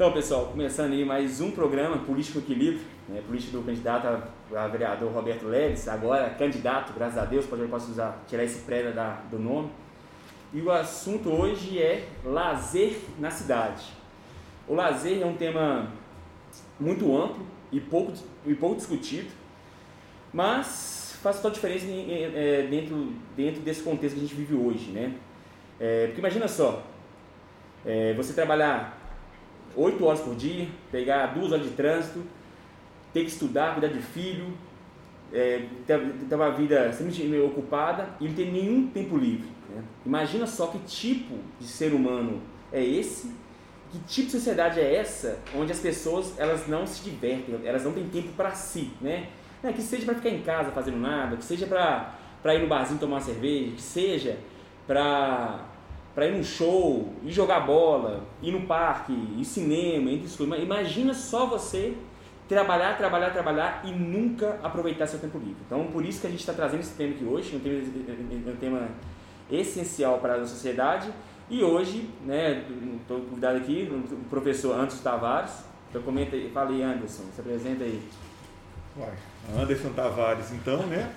Então, pessoal, começando aí mais um programa Político Equilíbrio, né, político do candidato a, vereador Roberto Leves, agora candidato, graças a Deus, pode, posso usar, tirar esse pré da, do nome. E o assunto hoje é lazer na cidade. O lazer é um tema muito amplo e pouco, e pouco discutido, mas faz toda a diferença é, dentro, dentro desse contexto que a gente vive hoje. Né? É, porque imagina só, é, você trabalhar 8 horas por dia, pegar duas horas de trânsito, ter que estudar, cuidar de filho, é, ter, uma vida sempre ocupada e não ter nenhum tempo livre. Né? Imagina só que tipo de ser humano é esse, que tipo de sociedade é essa, onde as pessoas elas não se divertem, elas não têm tempo para si, né? É, que seja para ficar em casa fazendo nada, que seja para ir no barzinho tomar uma cerveja, que seja para para ir num show, ir jogar bola, ir no parque, ir cinema, entre coisas. Imagina só você trabalhar, trabalhar, trabalhar e nunca aproveitar seu tempo livre. Então, por isso que a gente está trazendo esse tema aqui hoje, um tema, um tema essencial para a sociedade. E hoje, né, estou convidado aqui, o professor Anderson Tavares. Então, comenta aí, fala aí, Anderson, se apresenta aí. Anderson Tavares, então, né?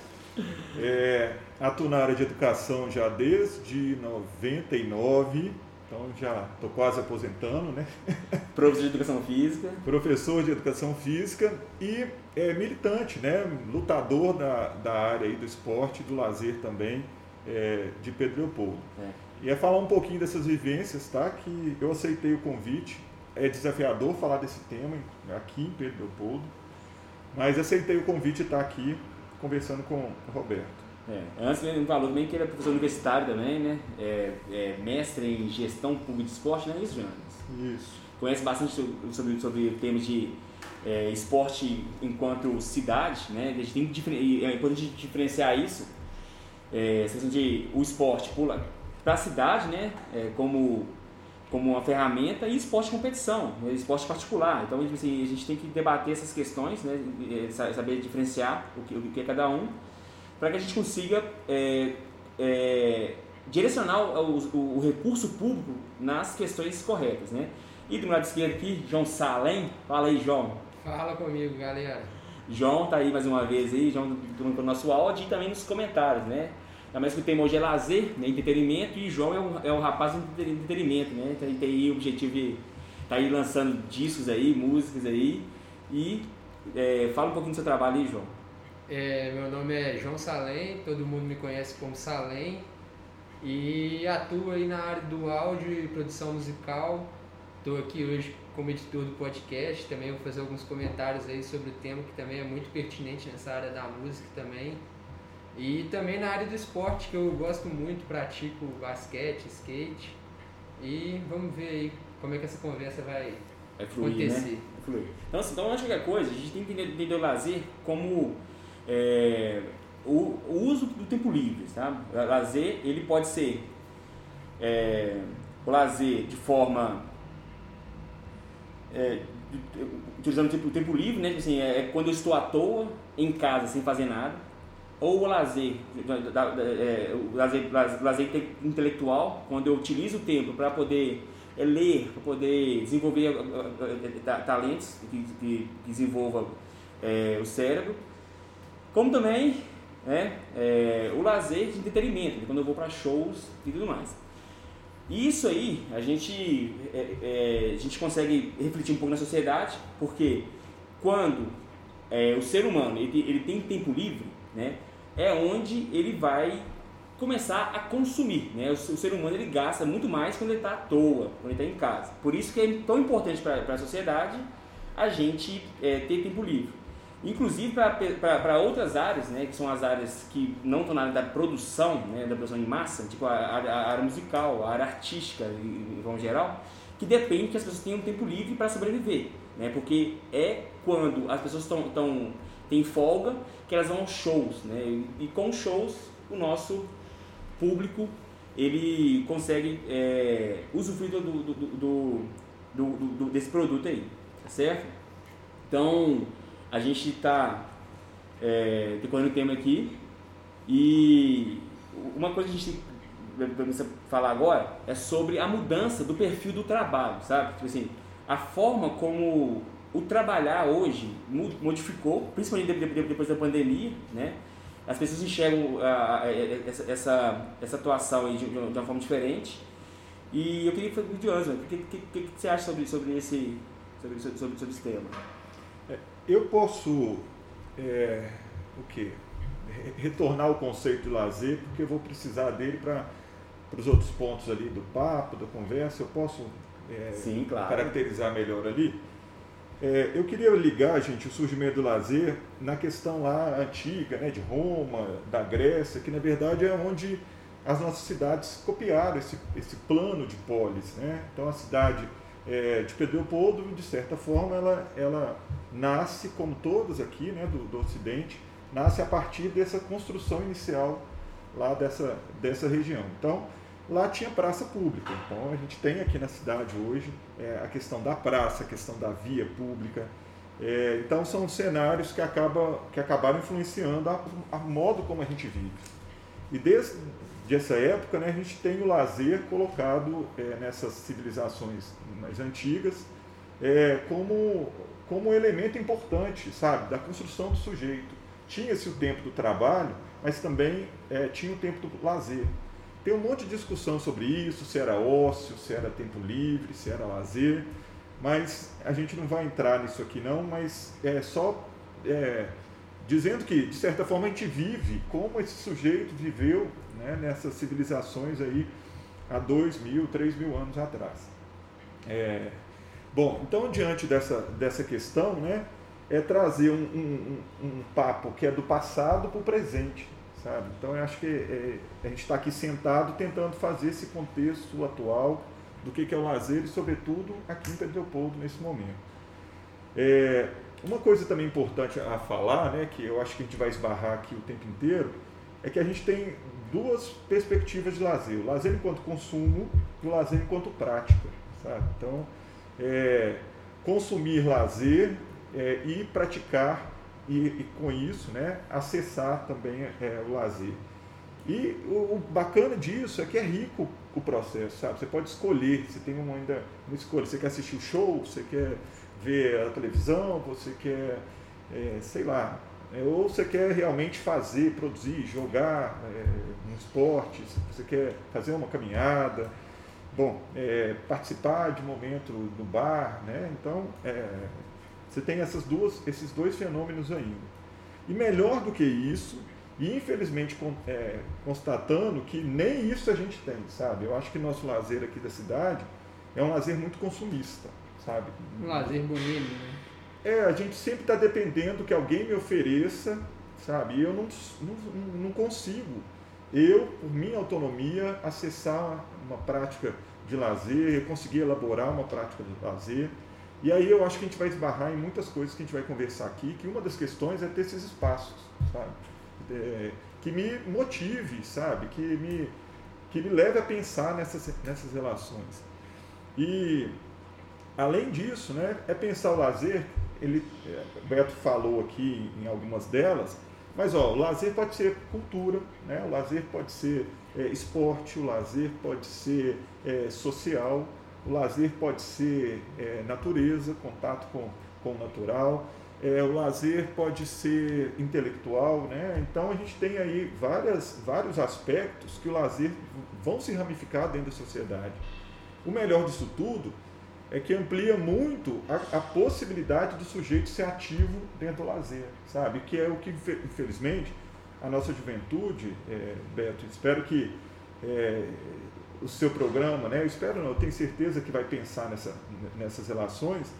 É, atuo na área de educação já desde 99, então já estou quase aposentando, né? Professor de educação física. Professor de educação física e é, militante, né? Lutador da, da área aí do esporte e do lazer também é, de Pedro Leopoldo. É. E é falar um pouquinho dessas vivências, tá? Que eu aceitei o convite. É desafiador falar desse tema aqui em Pedro Leopoldo, mas aceitei o convite e estar tá aqui conversando com o Roberto. É, antes ele falou também que ele é professor universitário também, né? É, é mestre em gestão pública de esporte, não é isso, Jonas? Isso. Conhece bastante sobre, sobre temas de é, esporte enquanto cidade, né? A gente tem que é importante diferenciar isso, é, de o esporte para a cidade, né? É, como como uma ferramenta e esporte de competição, esporte particular. Então tipo assim, a gente tem que debater essas questões, né? saber diferenciar o que, o que é cada um, para que a gente consiga é, é, direcionar o, o, o, recurso público nas questões corretas. Né? E do lado esquerdo aqui, João Salem. Fala aí, João. Fala comigo, galera. João tá aí mais uma vez aí, João do nosso áudio e também nos comentários, né? Ainda mais que o tema hoje é lazer, né, entretenimento, e João é um, é um rapaz de entretenimento, né? Então ele tem aí o objetivo de tá aí lançando discos aí, músicas aí. E é, fala um pouquinho do seu trabalho aí, João. É, meu nome é João Salem, todo mundo me conhece como Salem e atuo aí na área do áudio e produção musical. Estou aqui hoje como editor do podcast, também vou fazer alguns comentários aí sobre o tema que também é muito pertinente nessa área da música também. E também na área do esporte, que eu gosto muito, pratico basquete, skate. E vamos ver aí como é que essa conversa vai, vai fluir, né? acontecer. Né? Vai fluir. Então, assim, então, antes de qualquer coisa, a gente tem que entender, o lazer como é, o, o, uso do tempo livre. Tá? O lazer ele pode ser é, o lazer de forma. É, utilizando o tempo livre, né? Tipo assim, é, é quando eu estou à toa, em casa, sem fazer nada ou o lazer, é, o lazer, lazer intelectual, quando eu utilizo o tempo para poder é, ler, para poder desenvolver talentos que, que desenvolvam é, o cérebro, como também né, é, o lazer de entretenimento, quando eu vou para shows e tudo mais. Isso aí a gente, é, é, a gente consegue refletir um pouco na sociedade, porque quando é, o ser humano ele, ele tem tempo livre, né, é onde ele vai começar a consumir. Né? O, ser humano ele gasta muito mais quando ele está à toa, quando ele está em casa. Por isso que é tão importante para a sociedade a gente é, ter tempo livre. Inclusive para outras áreas, né, que são as áreas que não estão na área da produção, né, da produção em massa, tipo a, a, a área musical, a área artística, em, em geral, que depende que as pessoas tenham tempo livre para sobreviver. Né, porque é quando as pessoas estão têm folga que elas vão aos shows, né? E com shows o nosso público ele consegue é, usufruir do, do, do, do, desse produto aí, tá certo? Então a gente está é, decorrendo o tema aqui e uma coisa que a gente tem falar agora é sobre a mudança do perfil do trabalho, sabe? Tipo assim, a forma como o trabalhar hoje modificou, principalmente depois da pandemia, né? As pessoas enxergam a, a, essa, essa, essa atuação aí de, de, uma forma diferente. E eu queria falar de Ângelo, o que, que, que, você acha sobre, sobre, esse, sobre, sobre, sobre esse tema? É, eu posso, é, o quê? Retornar o conceito de lazer, porque eu vou precisar dele para os outros pontos ali do papo, da conversa. Eu posso é, Sim, claro. caracterizar melhor ali? É, eu queria ligar, gente, o surgimento do lazer na questão lá antiga, né, de Roma, da Grécia, que na verdade é onde as nossas cidades copiaram esse, esse plano de polis. Né? Então a cidade é, de Pedro Leopoldo, de certa forma, ela, ela nasce, como todas aqui né, do, do Ocidente, nasce a partir dessa construção inicial lá dessa, dessa região. Então, lá tinha praça pública. Então a gente tem aqui na cidade hoje é, a questão da praça, a questão da via pública. É, então são cenários que, acaba, que acabaram influenciando a, a modo como a gente vive. E desde essa época né, a gente tem o lazer colocado é, nessas civilizações mais antigas é, como, como um elemento importante, sabe, da construção do sujeito. Tinha-se o tempo do trabalho, mas também é, tinha o tempo do lazer. Tem um monte de discussão sobre isso, se era ócio, se era tempo livre, se era lazer, mas a gente não vai entrar nisso aqui não, mas é só é, dizendo que, de certa forma, a gente vive como esse sujeito viveu né, nessas civilizações aí há dois mil, três mil anos atrás. É, bom, então, diante dessa, dessa questão, né, é trazer um, um, um papo que é do passado para o presente sabe? Então eu acho que é, a gente está aqui sentado tentando fazer esse contexto atual do que, que é o lazer e, sobretudo, aqui em Pedro Leopoldo nesse momento. É, uma coisa também importante a falar, né, que eu acho que a gente vai esbarrar aqui o tempo inteiro, é que a gente tem duas perspectivas de lazer: o lazer enquanto consumo e o lazer enquanto prática, sabe? Então, é, consumir lazer é, e praticar e, e com isso né, acessar também é, o lazer. E o, o, bacana disso é que é rico o processo, sabe? Você pode escolher, você tem uma, ainda uma escolha. Você quer assistir o show, você quer ver a televisão, você quer, é, sei lá, é, ou você quer realmente fazer, produzir, jogar é, um esporte, você quer fazer uma caminhada, bom, é, participar de um momento no bar, né? Então, é, você tem essas duas, esses dois fenômenos ainda. E melhor do que isso, e infelizmente é, constatando que nem isso a gente tem, sabe? Eu acho que nosso lazer aqui da cidade é um lazer muito consumista, sabe? Um lazer bonito, né? É, a gente sempre está dependendo que alguém me ofereça, sabe? E eu não, não, não consigo, eu, por minha autonomia, acessar uma prática de lazer, conseguir elaborar uma prática de lazer. E aí eu acho que a gente vai esbarrar em muitas coisas que a gente vai conversar aqui, que uma das questões é ter esses espaços, sabe? É, que me motive, sabe? Que me, que me leve a pensar nessas, nessas relações. E, além disso, né, é pensar o lazer, ele, é, o Beto falou aqui em algumas delas, mas ó, o lazer pode ser cultura, né? o lazer pode ser é, esporte, o lazer pode ser é, social, o lazer pode ser é, natureza, contato com, com o natural. É, o lazer pode ser intelectual, né? Então a gente tem aí várias, vários aspectos que o lazer vão se ramificar dentro da sociedade. O melhor disso tudo é que amplia muito a, a possibilidade do sujeito ser ativo dentro do lazer, sabe? Que é o que, infelizmente, a nossa juventude, é, Beto, espero que é, o seu programa, né? eu espero não, eu tenho certeza que vai pensar nessa, nessas relações,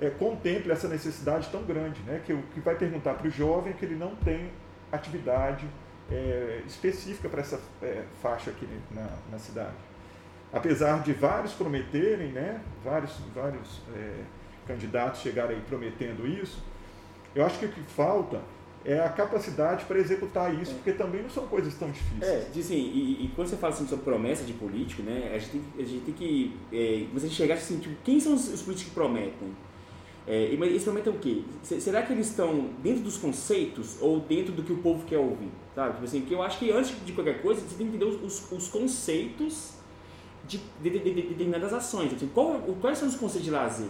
é, contemple essa necessidade tão grande, né? que, que vai perguntar para o jovem que ele não tem atividade é, específica para essa é, faixa aqui na, na, cidade. Apesar de vários prometerem, né? vários, vários é, candidatos chegarem prometendo isso, eu acho que o que falta é a capacidade para executar isso, é. porque também não são coisas tão difíceis. É, assim, e, e, quando você fala assim, sobre promessa de político, né, a gente tem, a gente tem que é, você chegar assim, tipo, quem são os, os políticos que prometem? É, eles prometem o quê? Será que eles estão dentro dos conceitos ou dentro do que o povo quer ouvir? Sabe? Tipo assim, que eu acho que antes de qualquer coisa, você tem que entender os, os conceitos de, de, de, de, determinadas ações. Assim, qual, quais são os conceitos de lazer?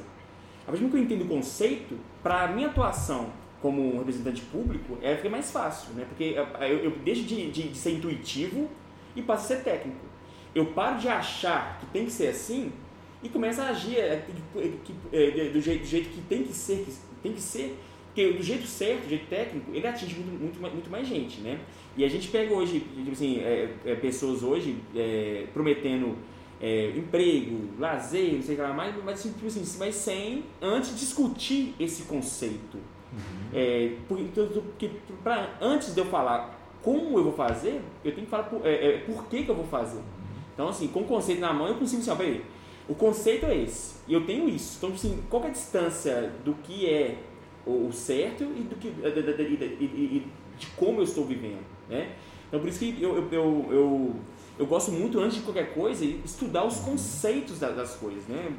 A partir do que eu entendo o conceito, para a minha atuação como representante público, é, fica mais fácil, né? Porque eu, eu deixo de, de, de, ser intuitivo e passo a ser técnico. Eu paro de achar que tem que ser assim e começo a agir é, é, do, jeito, do jeito que tem que ser, que tem que ser, porque do jeito certo, do jeito técnico, ele atinge muito, muito, muito mais gente, né? E a gente pega hoje, tipo assim, é, é, pessoas hoje é, prometendo é, emprego, lazer, não sei o que lá mais, mas, tipo assim, mas sem antes discutir esse conceito. Uhum. É, porque, então, porque pra, antes de eu falar como eu vou fazer, eu tenho que falar por, é, é, por que, que eu vou fazer. Uhum. Então, assim, com o conceito na mão, eu consigo assim, ó, o conceito é esse, e eu tenho isso. Então, assim, qual é a distância do que é o certo e do que de, de, de, de como eu estou vivendo, né? Então, por isso que eu, eu, eu, eu, eu gosto muito, antes de qualquer coisa, estudar os conceitos das coisas, né?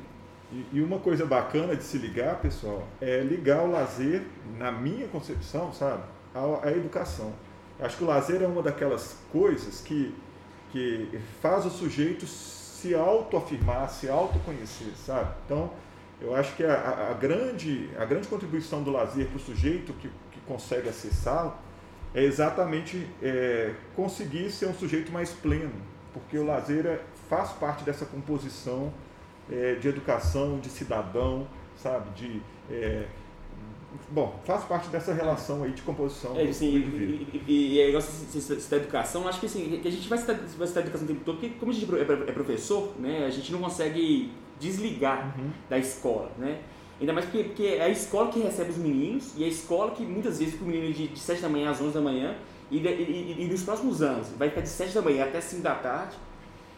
E, uma coisa bacana de se ligar, pessoal, é ligar o lazer, na minha concepção, sabe, à, à educação. Acho que o lazer é uma daquelas coisas que, que faz o sujeito se autoafirmar, se autoconhecer, sabe? Então, eu acho que a, a, grande, a grande contribuição do lazer para o sujeito que, que consegue acessá-lo é exatamente é, conseguir ser um sujeito mais pleno, porque o lazer é, faz parte dessa composição é, de educação, de cidadão, sabe? De, é, bom, faz parte dessa relação aí de composição. É, sim, e, e, e, é igual citar educação, acho que assim, que a gente vai citar, vai citar educação o tempo todo, porque como a gente é, é professor, né, a gente não consegue desligar uhum. da escola, né? Ainda mais porque, porque, é a escola que recebe os meninos e é a escola que muitas vezes fica o menino de, de 7 da manhã às 11 da manhã e, e, e, nos próximos anos vai ficar de 7 da manhã até 5 da tarde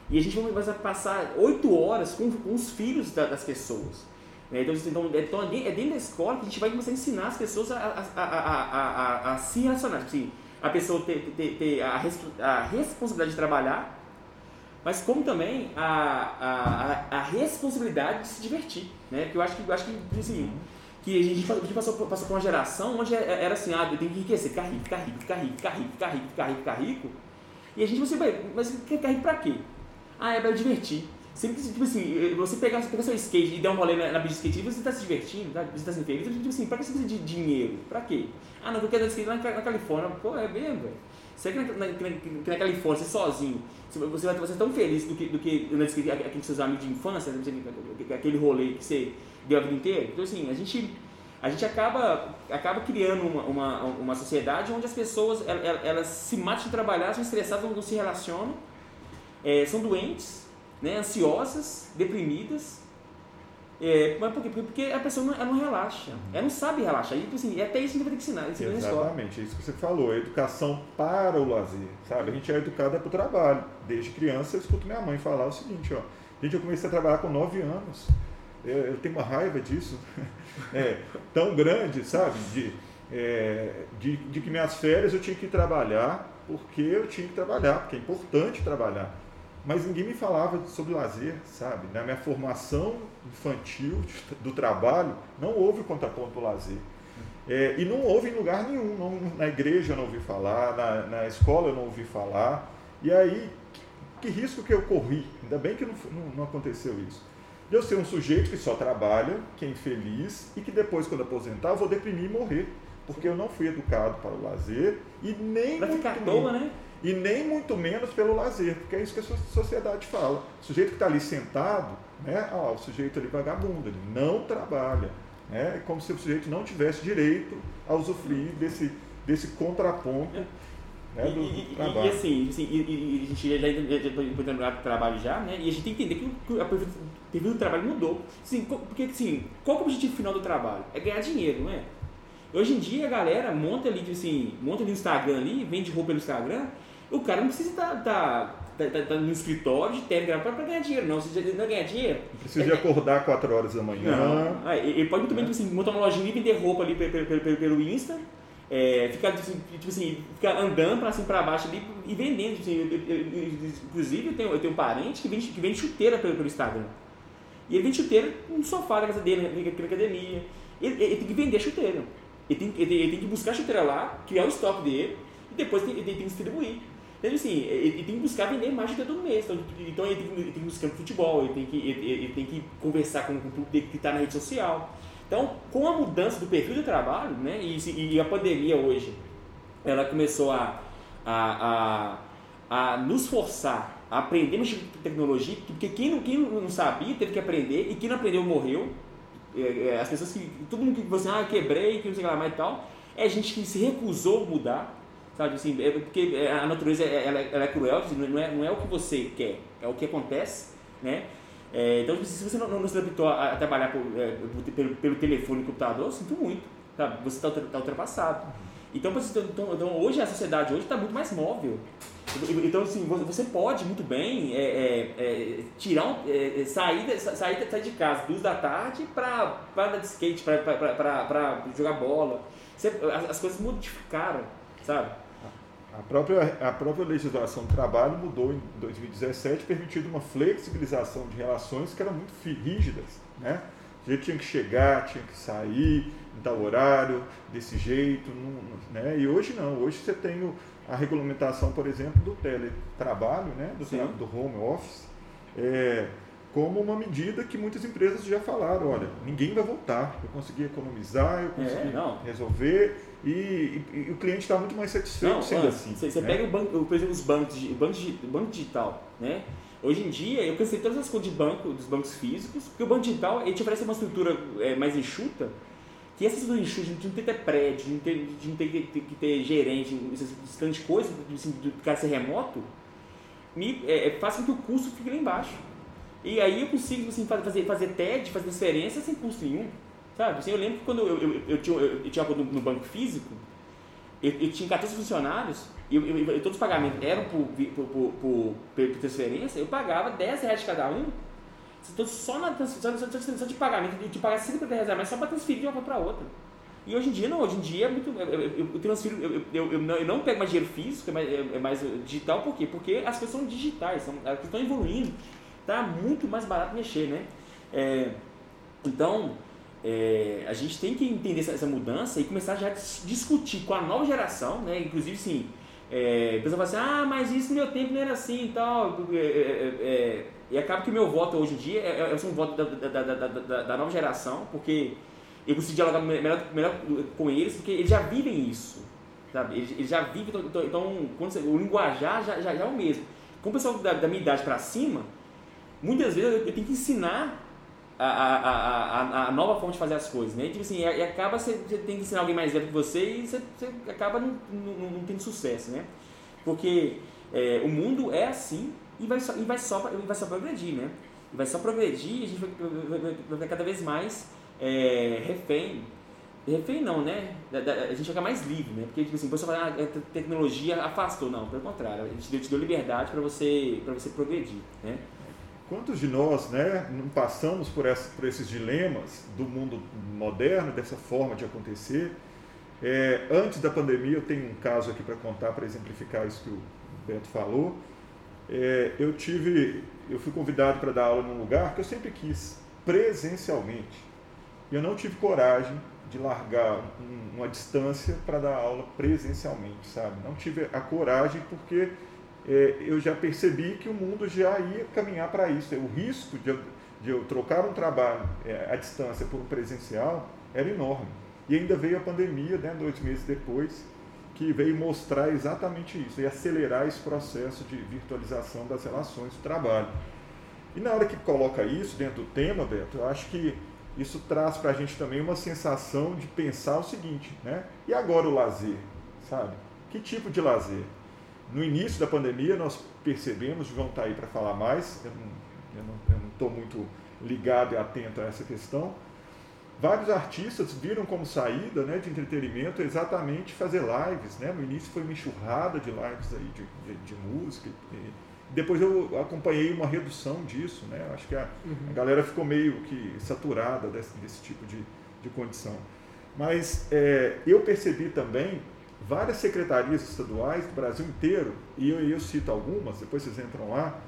e a gente vai passar 8 horas com, com os filhos da, das pessoas. Né? Então, então, é, então, é dentro da escola que a gente vai começar a ensinar as pessoas a, a, a, a, a se relacionar. Tipo assim, a pessoa ter, ter, ter a, a responsabilidade de trabalhar mas como também a, a, a, responsabilidade de se divertir, né? Porque eu acho que, eu acho que, assim, que a gente, a gente passou, passou por uma geração onde é, era assim, ah, eu tenho que enriquecer, ficar rico, ficar rico, ficar rico, ficar rico, ficar rico, ficar rico, e a gente, você, mas quer ficar rico pra quê? Ah, é pra divertir. Sempre tipo assim, você pegar, pegar seu skate e dar um rolê na, na pista de skate, você está se divertindo, tá? você está sendo feliz, tipo assim, pra que você precisa de dinheiro? Pra quê? Ah, não, eu quero dar skate lá na, na Califórnia. Pô, é mesmo, velho. Você que na, na, na, na Califórnia, você sozinho, você vai ser tão feliz do que, do que andando de skate seus amigos de infância, aquele rolê que você deu a vida inteira. Então, assim, a gente, a gente acaba, acaba criando uma, uma, uma sociedade onde as pessoas, elas, elas se matam de trabalhar, são estressadas, não se relacionam, é, são doentes, né, ansiosas, deprimidas. É, mas por quê? Porque a pessoa não, ela não relaxa, ela não sabe relaxar. E, tipo assim, é até isso que vai ter que ensinar. ensinar Exatamente, é isso que você falou, educação para o lazer. Sabe? A gente é educada para o trabalho. Desde criança eu escuto minha mãe falar o seguinte, ó. Gente, eu comecei a trabalhar com 9 anos. Eu, eu, tenho uma raiva disso. É, tão grande, sabe? De, é, de, de que minhas férias eu tinha que trabalhar porque eu tinha que trabalhar, porque é importante trabalhar mas ninguém me falava sobre lazer, sabe? Na minha formação infantil do trabalho, não houve contraponto do lazer. É, e não houve em lugar nenhum, não, na igreja eu não ouvi falar, na, na escola eu não ouvi falar. E aí, que, que risco que eu corri? Ainda bem que não, não, não aconteceu isso. De eu ser um sujeito que só trabalha, que é infeliz e que depois, quando aposentar, eu vou deprimir e morrer. Porque eu não fui educado para o lazer e nem. Vai ficar à toa, né? E nem muito menos pelo lazer, porque é isso que a sociedade fala. O sujeito que está ali sentado, né, ó, o sujeito ali vagabundo, ele não trabalha. Né, é como se o sujeito não tivesse direito a usufruir desse, desse contraponto né, do, e, trabalho. E, assim, assim e, e, a gente já está entrando no trabalho já, né, e a gente tem que entender que a perfil do trabalho mudou. Assim, porque assim, qual é o objetivo final do trabalho? É ganhar dinheiro, não é? Hoje em dia a galera monta ali, assim, monta ali no Instagram ali, vende roupa pelo Instagram, o cara não precisa estar tá, tá, tá, tá, no escritório de terno para ganhar dinheiro, não. Você não ganhar dinheiro. Não precisa de acordar 4 horas da manhã. Não. Ah, ele pode muito bem tipo assim, montar uma lojinha e vender roupa ali pelo, pelo, pelo Insta. É, ficar, tipo assim, tipo assim, ficar andando para cima para baixo ali e vendendo. Tipo assim, eu, eu, eu, inclusive, eu tenho, eu tenho um parente que vende, que vende chuteira pelo, pelo Instagram. E ele vende chuteira no sofá da casa dele, na academia. Ele, ele, tem que vender chuteira. Ele tem, ele, ele tem que buscar a chuteira lá, criar o estoque dele e depois ele, ele tem que distribuir. Então, assim, ele tem que buscar vender mais de todo mês. Então, então ele, tem, ele tem que buscar no futebol, ele tem que, ele, ele tem que conversar com, com o público que está na rede social. Então, com a mudança do perfil do trabalho, né, e, e a pandemia hoje, ela começou a, a, a, a nos forçar a aprender a tecnologia, porque quem não, quem não sabia teve que aprender, e quem não aprendeu morreu. É, é, as pessoas que. Todo mundo que você, ah, quebrei, que não sei lá mais e tal, é gente que se recusou a mudar, sabe? Assim, é porque é, a natureza ela, ela é cruel, não é, não é o que você quer, é o que acontece, né? É, então, se você não, não se adaptou a, trabalhar por, é, pelo, pelo telefone e computador, sinto muito, sabe? Você está tá ultrapassado. Então, então, então, hoje a sociedade hoje está muito mais móvel. Então, assim, você pode muito bem é, é, é, tirar um, é, é, sair, sair, sair de casa duas da tarde para andar de skate, para jogar bola. Você, as, as coisas modificaram, sabe? A própria, a própria legislação do trabalho mudou em 2017, permitindo uma flexibilização de relações que eram muito rígidas. Né? A gente tinha que chegar, tinha que sair tal horário, desse jeito. Não, né? E hoje não, hoje você tem a regulamentação, por exemplo, do teletrabalho, né? do, do home office. É, como uma medida que muitas empresas já falaram, olha, ninguém vai voltar, eu consegui economizar, eu consegui é, resolver e, e, e, o cliente está muito mais satisfeito não, sendo assim. Você, né? pega o banco, por exemplo, os bancos, o banco, banco digital, né? Hoje em dia, eu cansei todas as contas de banco, dos bancos físicos, porque o banco digital ele te oferece uma estrutura é, mais enxuta, que essa estrutura enxuta de não ter que ter prédio, de não ter, de não ter que, ter, que ter gerente, esse tanto de coisa, assim, do cara ser remoto, me, é, é, faz com que o custo fique lá embaixo. E aí eu consigo assim, fazer, fazer TED, fazer transferência sem custo nenhum. Sabe? Assim, eu lembro que quando eu, eu, eu, tinha, eu, eu tinha no, no banco físico, eu, tinha 14 funcionários e todos os pagamentos eram por, por, por, por, por transferência, eu pagava 10 reais de cada um. Então, só, na, só de pagamento, eu te pagava 50 reais a mais só para transferir de uma para outra. E hoje em dia não, hoje em dia é muito. Eu, eu transfiro, eu, eu, eu, não, eu não pego mais dinheiro físico, é mais, é mais digital, por quê? Porque as coisas são digitais, são, elas estão evoluindo tá muito mais barato mexer, né? É, então, é, a gente tem que entender essa, essa, mudança e começar já a discutir com a nova geração, né? Inclusive, sim, é, a pessoa fala assim, ah, mas isso no meu tempo não era assim e tal. É, é, é, e acaba que o meu voto hoje em dia é, é um voto da, da, da, da, nova geração, porque eu consigo dialogar melhor, melhor com eles, porque eles já vivem isso. Sabe? Eles, eles já vivem, então, então, então quando você, o linguajar já, já, já é o mesmo. Com o pessoal da, minha idade para cima, muitas vezes eu tenho que ensinar a, a, a, a, nova forma de fazer as coisas, né? E, tipo assim, e acaba você, tem que ensinar alguém mais velho que você e você, acaba não, não, não, tendo sucesso, né? Porque é, o mundo é assim e vai só, e vai só, vai só progredir, né? E vai só progredir e a gente vai, vai, vai ficar cada vez mais é, refém. Refém não, né? A gente fica mais livre, né? Porque, tipo assim, você fala, ah, a tecnologia afastou. Não, pelo contrário, a gente te deu liberdade para você, você progredir, né? Quantos de nós né, não passamos por, essa, por esses dilemas do mundo moderno, dessa forma de acontecer? É, antes da pandemia, eu tenho um caso aqui para contar, para exemplificar isso que o Beto falou. É, eu tive, eu fui convidado para dar aula num lugar que eu sempre quis, presencialmente. E eu não tive coragem de largar um, uma distância para dar aula presencialmente, sabe? Não tive a coragem porque é, eu já percebi que o mundo já ia caminhar para isso. O risco de eu, de eu trocar um trabalho é, à distância por um presencial era enorme. E ainda veio a pandemia, né, dois meses depois, que veio mostrar exatamente isso e acelerar esse processo de virtualização das relações do trabalho. E na hora que coloca isso dentro do tema, Beto, eu acho que isso traz para a gente também uma sensação de pensar o seguinte, né? E agora o lazer, sabe? Que tipo de lazer? No início da pandemia, nós percebemos, o João está aí para falar mais, eu não estou muito ligado e atento a essa questão. Vários artistas viram como saída né, de entretenimento exatamente fazer lives. Né? No início foi uma enxurrada de lives aí de, de, de música. E depois eu acompanhei uma redução disso. Né? Acho que a, uhum. a galera ficou meio que saturada desse, desse tipo de, de condição. Mas é, eu percebi também várias secretarias estaduais do Brasil inteiro, e eu, eu cito algumas, depois vocês entram lá,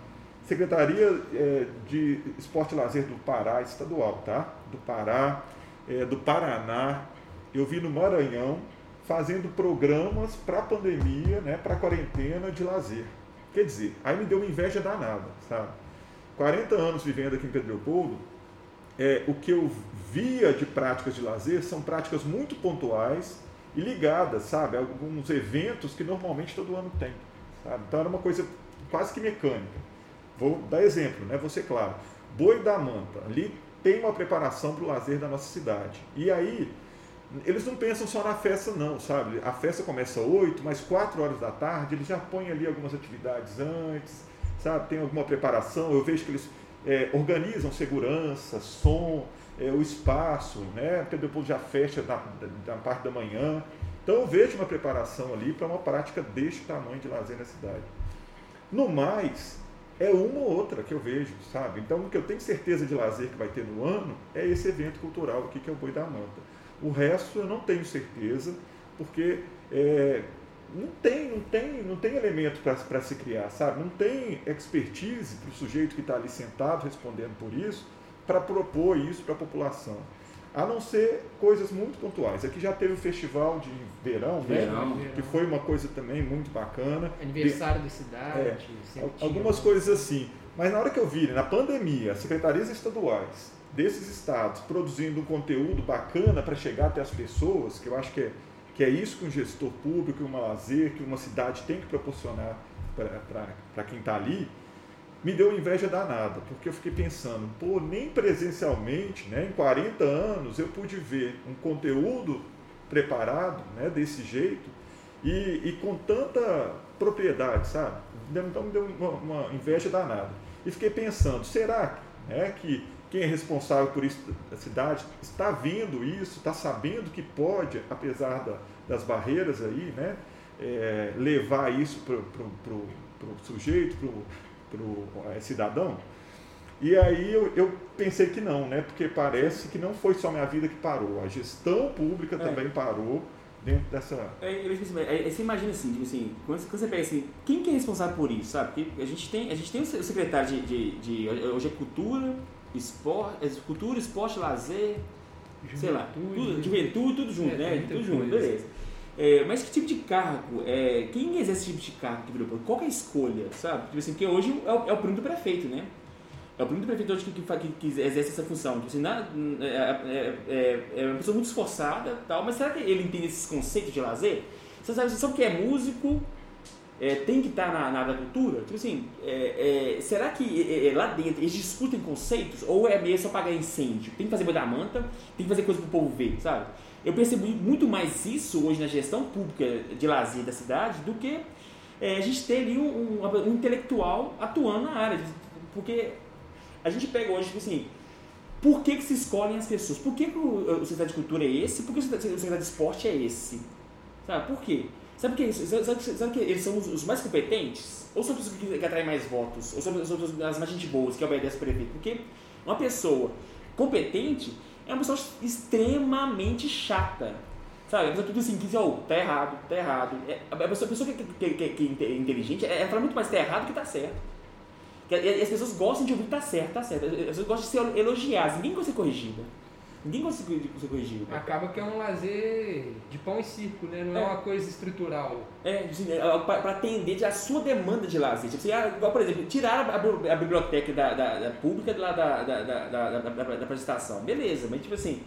Secretaria é, de Esporte e Lazer do Pará, estadual, tá? Do Pará, é, do Paraná, eu vi no Maranhão, fazendo programas para a pandemia, né, para a quarentena de lazer. Quer dizer, aí me deu uma inveja danada, sabe? 40 anos vivendo aqui em Pedro Leopoldo, é, o que eu via de práticas de lazer são práticas muito pontuais e ligadas, sabe, alguns eventos que normalmente todo ano tem. Sabe? Então era uma coisa quase que mecânica. Vou dar exemplo, né? Ser claro. Boi da Manta, ali tem uma preparação para o lazer da nossa cidade. E aí, eles não pensam só na festa, não, sabe? A festa começa às 8, mas 4 horas da tarde eles já põem ali algumas atividades antes, sabe? Tem alguma preparação. Eu vejo que eles é, organizam segurança, som, é, o espaço, né? Porque depois já fecha na, na parte da manhã. Então eu vejo uma preparação ali para uma prática deste tamanho de lazer na cidade. No mais, é uma ou outra que eu vejo, sabe? Então o que eu tenho certeza de lazer que vai ter no ano é esse evento cultural aqui que é o Boi da Manta. O resto eu não tenho certeza, porque é, não tem, não tem, não tem elemento para se criar, sabe? Não tem expertise para o sujeito que está ali sentado respondendo por isso, para propor isso para a população. A não ser coisas muito pontuais. Aqui já teve o festival de verão, né? verão né? Que foi uma coisa também muito bacana. Aniversário de, da cidade. É, algumas coisas assim. Mas na hora que eu vi, na pandemia, as secretarias estaduais desses estados produzindo um conteúdo bacana para chegar até as pessoas, que eu acho que é, que é isso que um gestor público, uma lazer, que uma cidade tem que proporcionar para quem está ali, me deu inveja danada, porque eu fiquei pensando, pô, nem presencialmente, né, em 40 anos, eu pude ver um conteúdo preparado né, desse jeito e, e com tanta propriedade, sabe? Então me deu uma, uma inveja danada. E fiquei pensando, será né, que quem é responsável por isso da cidade está vendo isso, está sabendo que pode, apesar da, das barreiras aí, né, é, levar isso para o sujeito, para o é, cidadão? E aí eu, eu, pensei que não, né? Porque parece que não foi só minha vida que parou, a gestão pública é. também parou dentro dessa. É, é, você imagina assim, tipo assim, quando você pega assim, quem que é responsável por isso, sabe? Porque a gente tem, a gente tem o secretário de, de, de hoje é cultura, esporte, cultura, esporte, lazer, juventude, sei lá, tudo, juventude, tudo junto, é, né? Tudo junto, beleza. É, mas que tipo de cargo? É, quem exerce esse tipo de cargo que virou Qual é a escolha, sabe? Tipo assim, porque hoje é o, é o primo do prefeito, né? É o primo do prefeito hoje que, que, que, exerce essa função. Tipo assim, na, é, é, é, é, uma pessoa muito esforçada, tal, mas será que ele entende esses conceitos de lazer? Você sabe, sabe que é músico, é, tem que estar na, na agricultura? Tipo assim, é, é, será que é, é, lá dentro eles discutem conceitos ou é mesmo só pagar incêndio? Tem que fazer da manta, tem que fazer coisa para o povo ver, sabe? Eu percebo muito mais isso hoje na gestão pública de lazer da cidade do que é, a gente ter ali um, um, um, intelectual atuando na área. Porque a gente pega hoje, tipo assim, por que, que se escolhem as pessoas? Por que, que o, o secretário de cultura é esse? Por que o secretário de esporte é esse? Sabe, por quê? Sabe que, sabe, sabe que eles são os, os, mais competentes? Ou são pessoas que, que atraem mais votos? Ou são, são as mais gente boas que obedecem o prefeito? Porque uma pessoa competente é uma pessoa extremamente chata. Sabe? A pessoa que diz assim, que oh, tá errado, tá errado. É, a pessoa, a pessoa que, que, que, que é inteligente, ela fala muito mais tá errado que tá certo. E as pessoas gostam de ouvir tá certo, tá certo. As pessoas gostam de ser elogiadas, ninguém gosta de ser corrigida. Ninguém consegue ser corrigido. Acaba que é um lazer de pão e circo, né? Não é, é uma coisa estrutural. É, assim, é para atender a sua demanda de lazer. Tipo, assim, ah, igual, por exemplo, tirar a, a, biblioteca da, da, da pública da, da, da, da, da, da, apresentação. Beleza, mas tipo assim,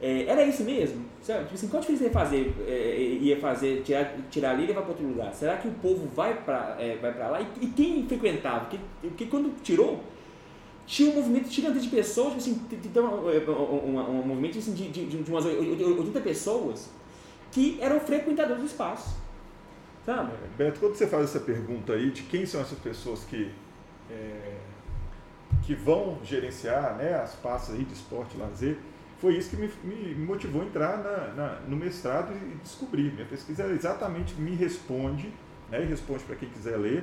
é, era isso mesmo? Sabe? Tipo assim, qual diferença ia fazer, é, ia fazer tirar, tirar ali e levar para outro lugar? Será que o povo vai para é, vai lá? E, e, quem frequentava? Porque, porque quando tirou tinha um movimento gigante de pessoas, tipo assim, então, um, um, um movimento assim, de, de, de umas 80 pessoas que eram frequentadores do espaço. Sabe? É, Beto, quando você faz essa pergunta aí de quem são essas pessoas que, é, que vão gerenciar né, as pastas aí de esporte e lazer, foi isso que me, me motivou a entrar na, na, no mestrado e descobrir. Minha pesquisa exatamente me responde, né, e responde para quem quiser ler,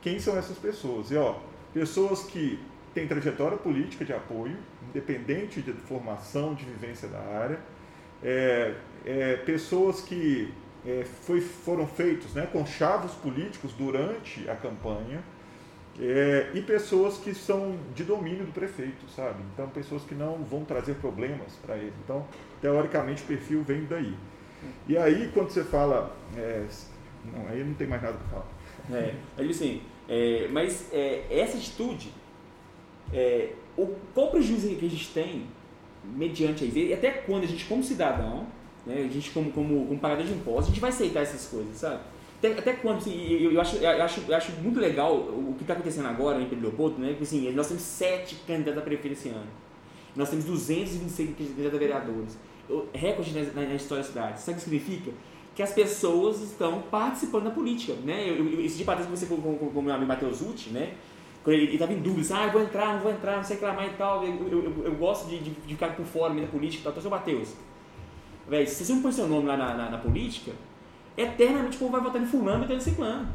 quem são essas pessoas. E ó, pessoas que tem trajetória política de apoio, independente de formação, de vivência da área, é, é, pessoas que é, foi, foram feitos né, com chavos políticos durante a campanha, é, e pessoas que são de domínio do prefeito, sabe? Então, pessoas que não vão trazer problemas para ele. Então, teoricamente, o perfil vem daí. E aí, quando você fala. É, não, aí não tem mais nada para falar. É, assim, é, mas essa atitude é, o, qual o prejuízo que a gente tem mediante isso? E até quando a gente, como cidadão, né, a gente como, como, como pagador de impostos, a gente vai aceitar essas coisas, sabe? Até, até quando, assim, eu, eu, acho, eu, acho, eu acho muito legal o que está acontecendo agora em Pedro Leopoldo, né? Porque assim, nós temos sete candidatos a prefeito esse ano. Nós temos 226 candidatos a vereadores. Recorde na, na, história da cidade. Sabe o que significa? Que as pessoas estão participando da política, né? Eu, eu, esse dia parece você com o meu amigo Matheus Uti, né? Ele estava em dúvida, ah, vou entrar, não vou entrar, não sei mais e tal. Eu, eu, eu, gosto de, de, de, ficar por fora da política e tal. Então, seu Matheus, velho, se você não põe seu nome lá na, na, na política, eternamente o povo vai votar em fulano e em ciclano.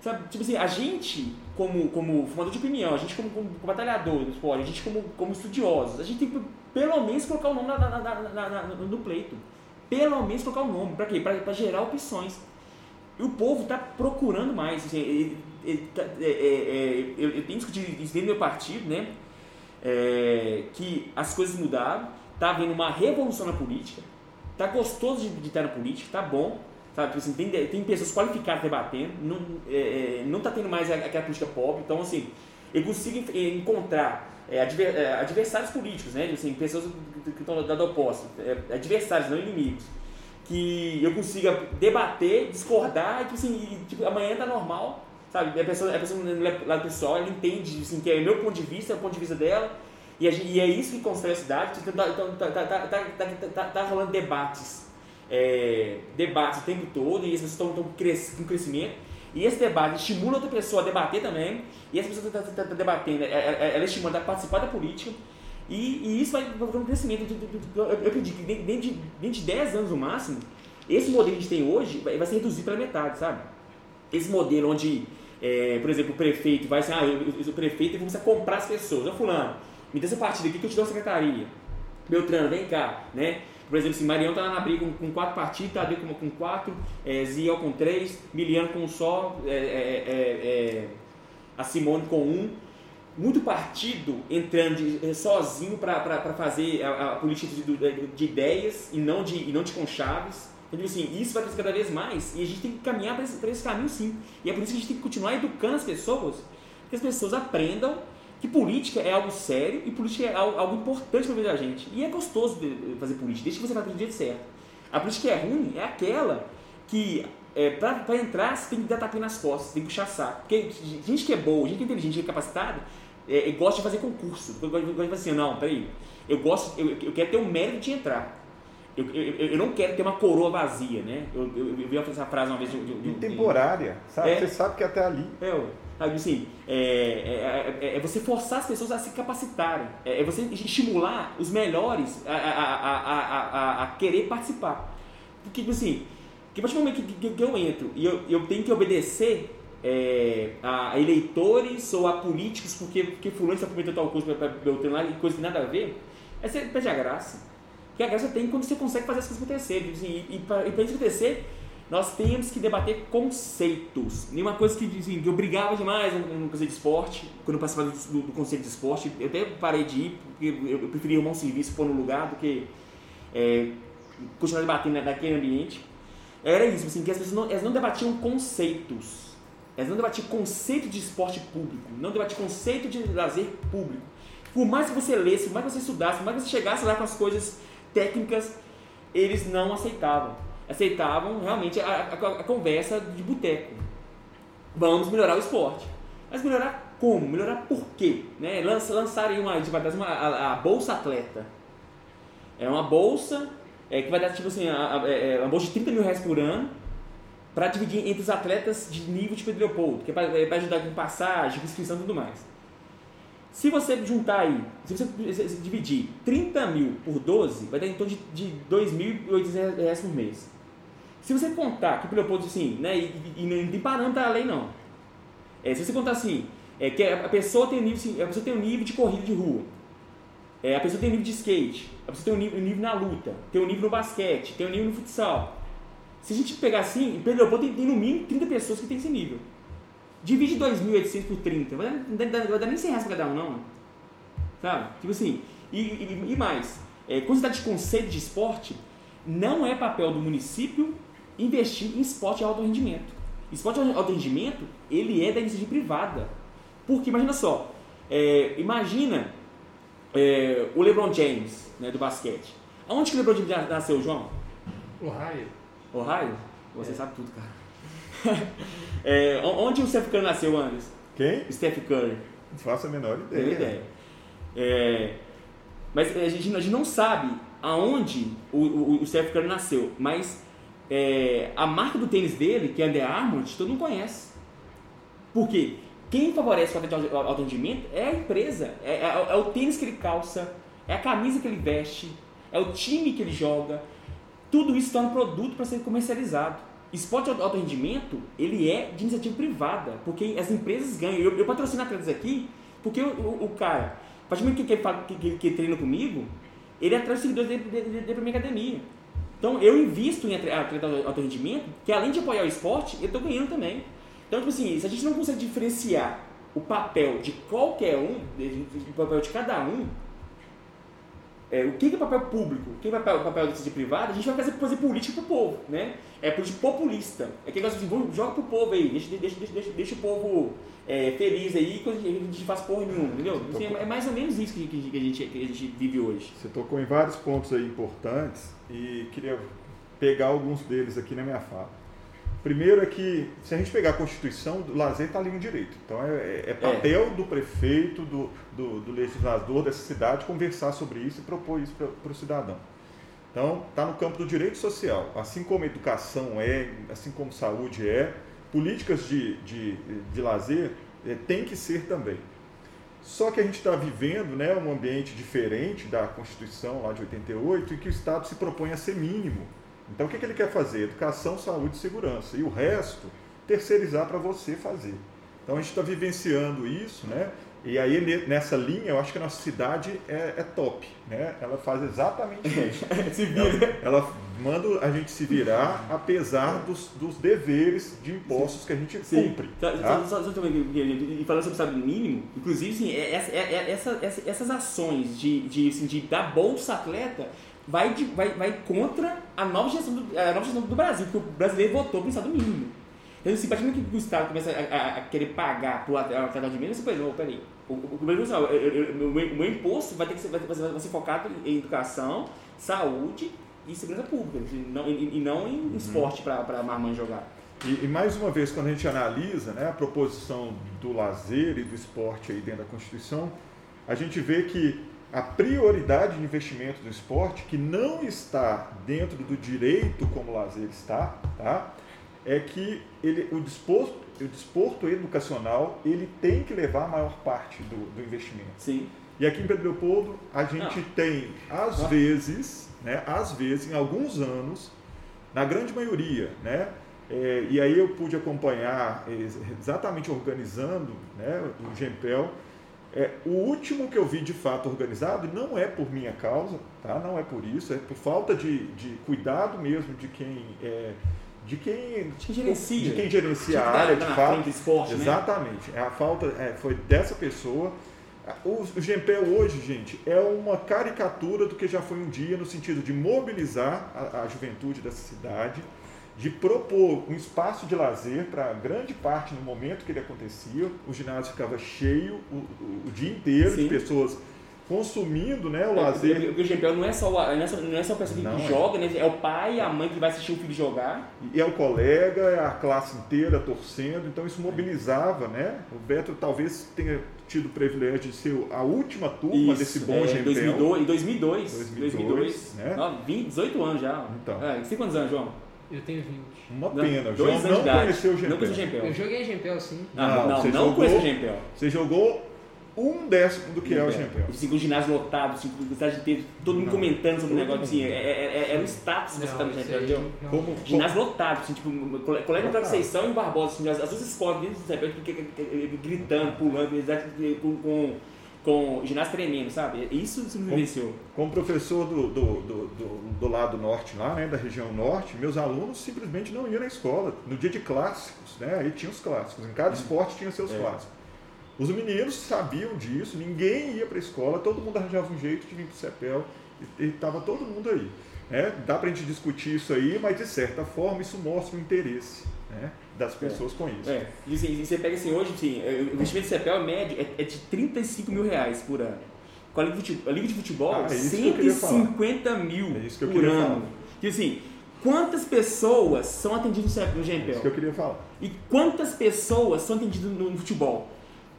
Sabe? Tipo assim, a gente, como, como formador de opinião, a gente como, como, como batalhador do esporte, a gente como, como estudiosos, a gente tem que pelo menos colocar o nome na, na, no pleito. Pelo menos colocar o nome. Para quê? Para gerar opções. E o povo está procurando mais. Assim, tá, é, é, é, eu, eu, tenho discutido isso dentro do meu partido, né? É, que as coisas mudaram, está havendo uma revolução na política, está gostoso de, de estar na política, está bom, Sabe? Tipo assim, tem, tem pessoas qualificadas debatendo, não, não tá tendo mais aquela política pobre, então assim, eu consigo encontrar adver, adversários políticos, né? Assim, pessoas que estão da oposta, adversários, não inimigos. Que eu consiga debater, discordar, e tipo assim, e, tipo, amanhã tá normal, sabe? A pessoa, a pessoa lá pessoal, ela entende assim, que é meu ponto de vista, é o ponto de vista dela, e, a, e é isso que constrói a cidade. Então, tá, então tá, tá, tá, tá, tá, tá, tá rolando debates é, debates o tempo todo e as pessoas estão, com crescimento. E esse debate estimula outra pessoa a debater também. E essa pessoa está tá, tá, tá debatendo, é, é, é, ela estimula a participar da política. E, e isso vai para um crescimento. Eu acredito que dentro de, dentro de 10 anos no máximo, esse modelo que a gente tem hoje vai, vai ser reduzido pela metade, sabe? Esse modelo onde, é, por exemplo, o prefeito vai assim, ah, eu, eu, o prefeito começar a comprar as pessoas. Ô fulano, me dê essa partida aqui que eu te dou a secretaria. Beltrano, vem cá, né? Por exemplo, assim, Marião está lá na briga com, com quatro partidos, Tadeu com, com quatro, é, Ziel com três, Miliano com um só, é, é, é, é a Simone com um. Muito partido entrando de, é, sozinho para fazer a, a política de, de, ideias e não de, e não de conchaves. Então, assim, isso vai crescer cada vez mais e a gente tem que caminhar para esse, esse caminho sim. E é por isso que a gente tem que continuar educando as pessoas, que as pessoas aprendam que política é algo sério e política é algo, algo importante para a vida da gente. E é gostoso fazer política, desde que você faça do jeito certo. A política que é ruim é aquela que, é, para entrar, você tem que dar tapinha nas costas, tem que puxar saco. Porque gente que é boa, gente que é inteligente, gente que é capacitada, é, gosta de fazer concurso. Eu gosto de fazer assim, não, peraí, eu, gosto, eu, eu quero ter o mérito de entrar. Eu, eu, eu, não quero ter uma coroa vazia, né? Eu, eu, eu vi essa frase uma vez de, de, de, temporária, sabe? É, você sabe que até ali. É, Sabe assim, é, é, é, é, você forçar as pessoas a se capacitarem, é, você estimular os melhores a, a, a, a, querer participar. Porque, assim, que a partir do momento que, que, que eu entro e eu, eu tenho que obedecer é, a eleitores ou a políticos porque, porque fulano está prometendo tal coisa para Beltrano lá e coisa que nada a ver, aí você perde a graça. Porque a graça tem quando você consegue fazer as coisas acontecerem. Assim, e, para isso acontecer, nós temos que debater conceitos. Nenhuma coisa que, assim, que eu brigava demais no, conceito de esporte, quando eu participava do, do, conceito de esporte, eu até parei de ir, porque eu, eu preferia arrumar um serviço pôr no lugar do que é, continuar debatendo naquele ambiente. Era isso, assim, que as pessoas não, elas não debatiam conceitos. Elas não debatiam conceito de esporte público, não debatiam conceito de lazer público. Por mais que você lesse, por mais que você estudasse, por mais que você chegasse lá com as coisas técnicas, eles não aceitavam aceitavam realmente a, a, a conversa de boteco. Vamos melhorar o esporte. Mas melhorar como? Melhorar por quê? Né? Lança, lançarem uma, tipo, uma, a, a, Bolsa Atleta. É uma bolsa é, que vai dar tipo assim, a, a, é, é uma bolsa de 30 mil reais por ano para dividir entre os atletas de nível de Pedro Leopoldo, que é para é ajudar com passagem, inscrição e tudo mais. Se você juntar aí, se você dividir 30 mil por 12, vai dar em torno de, de 2.800 reais por mês. Se você contar que o Leopoldo, assim, né, e, e, não tem parâmetro da lei não. É, se você contar assim, é, que a pessoa tem nível, assim, a pessoa tem um nível de corrida de rua, é, a pessoa tem um nível de skate, a pessoa tem um nível, um nível na luta, tem um nível no basquete, tem um nível no futsal. Se a gente pegar assim, Pedro Leopoldo tem, tem no mínimo 30 pessoas que tem esse nível. Divide 2.800 por 30, vai dar, vai dar nem 100 reais para cada um, não. Sabe? Tipo assim, e, e, e mais, é, quando você está de conceito de esporte, não é papel do município investir em esporte de alto rendimento. Esporte de alto rendimento, ele é da iniciativa privada. Porque, imagina só, é, imagina é, o LeBron James, né, do basquete. Aonde que o LeBron James nasceu, João? Ohio. Ohio? Você é. sabe tudo, cara. é, onde o Steph Curry nasceu, Anderson? Quem? Steph Curry. Não faço a menor ideia. ideia. É, mas a gente, a gente não sabe aonde o, o, o Steph Curry nasceu, mas é, a marca do tênis dele, que é Under Armour, todo mundo conhece. Por quê? Quem favorece o rendimento é a empresa, é, é, é, o tênis que ele calça, é a camisa que ele veste, é o time que ele joga. Tudo isso torna produto para ser comercializado. Esporte de alto rendimento, ele é de iniciativa privada, porque as empresas ganham. Eu, eu patrocino atletas aqui, porque o, o, o cara, a partir do momento que, que, que, que treina comigo, ele atrai seguidores dele, dele, dele para minha academia. Então eu invisto em atleta de alto rendimento, que além de apoiar o esporte, eu estou ganhando também. Então, tipo assim, se a gente não consegue diferenciar o papel de qualquer um, o papel de cada um, é, o que é papel público, o que é papel, papel de privado, a gente vai fazer, fazer política pro povo, né? É política populista. É que negócio assim, joga pro povo aí, deixa, deixa, deixa, deixa, deixa o povo é, feliz aí, que a gente faz porra nenhuma, entendeu? Assim, é mais ou menos isso que, que, que, a gente, que a gente vive hoje. Você tocou em vários pontos aí importantes e queria pegar alguns deles aqui na minha fala. Primeiro é que, se a gente pegar a Constituição, o lazer está ali no direito. Então, é, é, é papel é. do prefeito, do, do, do, legislador dessa cidade conversar sobre isso e propor isso para o cidadão. Então, está no campo do direito social. Assim como educação é, assim como saúde é, políticas de, de, de lazer é, tem que ser também. Só que a gente está vivendo né, um ambiente diferente da Constituição lá de 88, em que o Estado se propõe a ser mínimo então o que, que ele quer fazer? Educação, saúde e segurança. E o resto, terceirizar para você fazer. Então a gente está vivenciando isso, né? E aí nessa linha eu acho que a nossa cidade é, é top, né? Ela faz exatamente isso. se vira. Ela, ela, manda a gente se virar apesar dos, dos deveres de impostos Sim. que a gente Sim. cumpre. Tá? Só, só, só, e falando sobre o salário mínimo, inclusive assim, é, é, é, essa, essa, essas ações de, de, assim, de dar bolsa atleta vai, de, vai, vai contra a nova, gestão do, a nova gestão do Brasil, porque o brasileiro votou para o Estado mínimo. Então, assim, a partir do que o Estado começa a, a, a querer pagar para o atleta de mínimo, você pensa, não, peraí, o, o, o, meu imposto vai ter que ser, vai, vai ser focado em educação, saúde e segurança pública, e não, e, e não em uhum. esporte para a marmã jogar. E, e, mais uma vez, quando a gente analisa né, a proposição do lazer e do esporte aí dentro da Constituição, a gente vê que a prioridade de investimento do esporte, que não está dentro do direito como o lazer está, tá? é que ele, o, desporto, o desporto educacional ele tem que levar a maior parte do, do investimento. Sim. E aqui em Pedro Leopoldo a gente tem, às vezes, né, às vezes, em alguns anos, na grande maioria, né, é, e aí eu pude acompanhar exatamente organizando né, o GEMPEL, é, o último que eu vi de fato organizado não é por minha causa, tá? não é por isso, é por falta de, de cuidado mesmo de quem. É, de quem, de quem gerencia, de quem gerencia a área, de fato. Esporte, né? Exatamente. Né? A falta é, foi dessa pessoa. O, o GMPEL hoje, gente, é uma caricatura do que já foi um dia, no sentido de mobilizar a, a juventude dessa cidade, de propor um espaço de lazer para grande parte no momento que ele acontecia. O ginásio ficava cheio o, o, o dia inteiro Sim. de pessoas consumindo né, o é, lazer. Porque o GPL não é só, não é só, não é só a pessoa que, é. joga, né? é o pai e a mãe que vai assistir o filho jogar. E é o colega, é a classe inteira torcendo, então isso mobilizava, né? O Beto talvez tenha tido o privilégio de ser a última turma isso, desse bom é, GPL. 2002, em 2002, 2002, 2002 né? Não, 20, 18 anos já. Então. É, quantos anos, João? Eu tenho 20. Uma pena. Não, João não conheceu o Gempel. Não conheceu o Gempel. Eu joguei Gempel, sim. Ah, não, não, você não jogou, conheceu o Gempel. Você jogou um décimo do que Gempel. é o Gempel. Assim, o ginásio lotado, assim, o inteiro, todo mundo comentando sobre o negócio, assim, é, é, é, é um status você estar tá no Gempel, entendeu? Como, ginásio lotado, assim, tipo, colega da Conceição e Barbosa, assim, as duas escolas dentro do Gempel, gritando, pulando, com, com com ginásio tremendo, sabe? Isso você me vivenciou. Como professor do, do, do, do, do lado norte lá, né, da região norte, meus alunos simplesmente não iam na escola. No dia de clássicos, né, aí tinha os clássicos. Em cada uhum. esporte tinha seus é. clássicos. Os meninos sabiam disso, ninguém ia para a escola, todo mundo arranjava um jeito de vir para o CEPEL e estava todo mundo aí. É, dá para a gente discutir isso aí, mas de certa forma isso mostra o interesse. Né? Das é. pessoas é. com isso. É. E, assim, você pega assim, hoje, assim, o investimento de CEPEL médio é, é de 35 mil reais por ano. com a Liga de Futebol, Liga de Futebol ah, é 150 mil é por ano. Que assim, quantas pessoas são atendidas no GMPL? É isso que eu queria falar. E quantas pessoas são atendidas no, no futebol?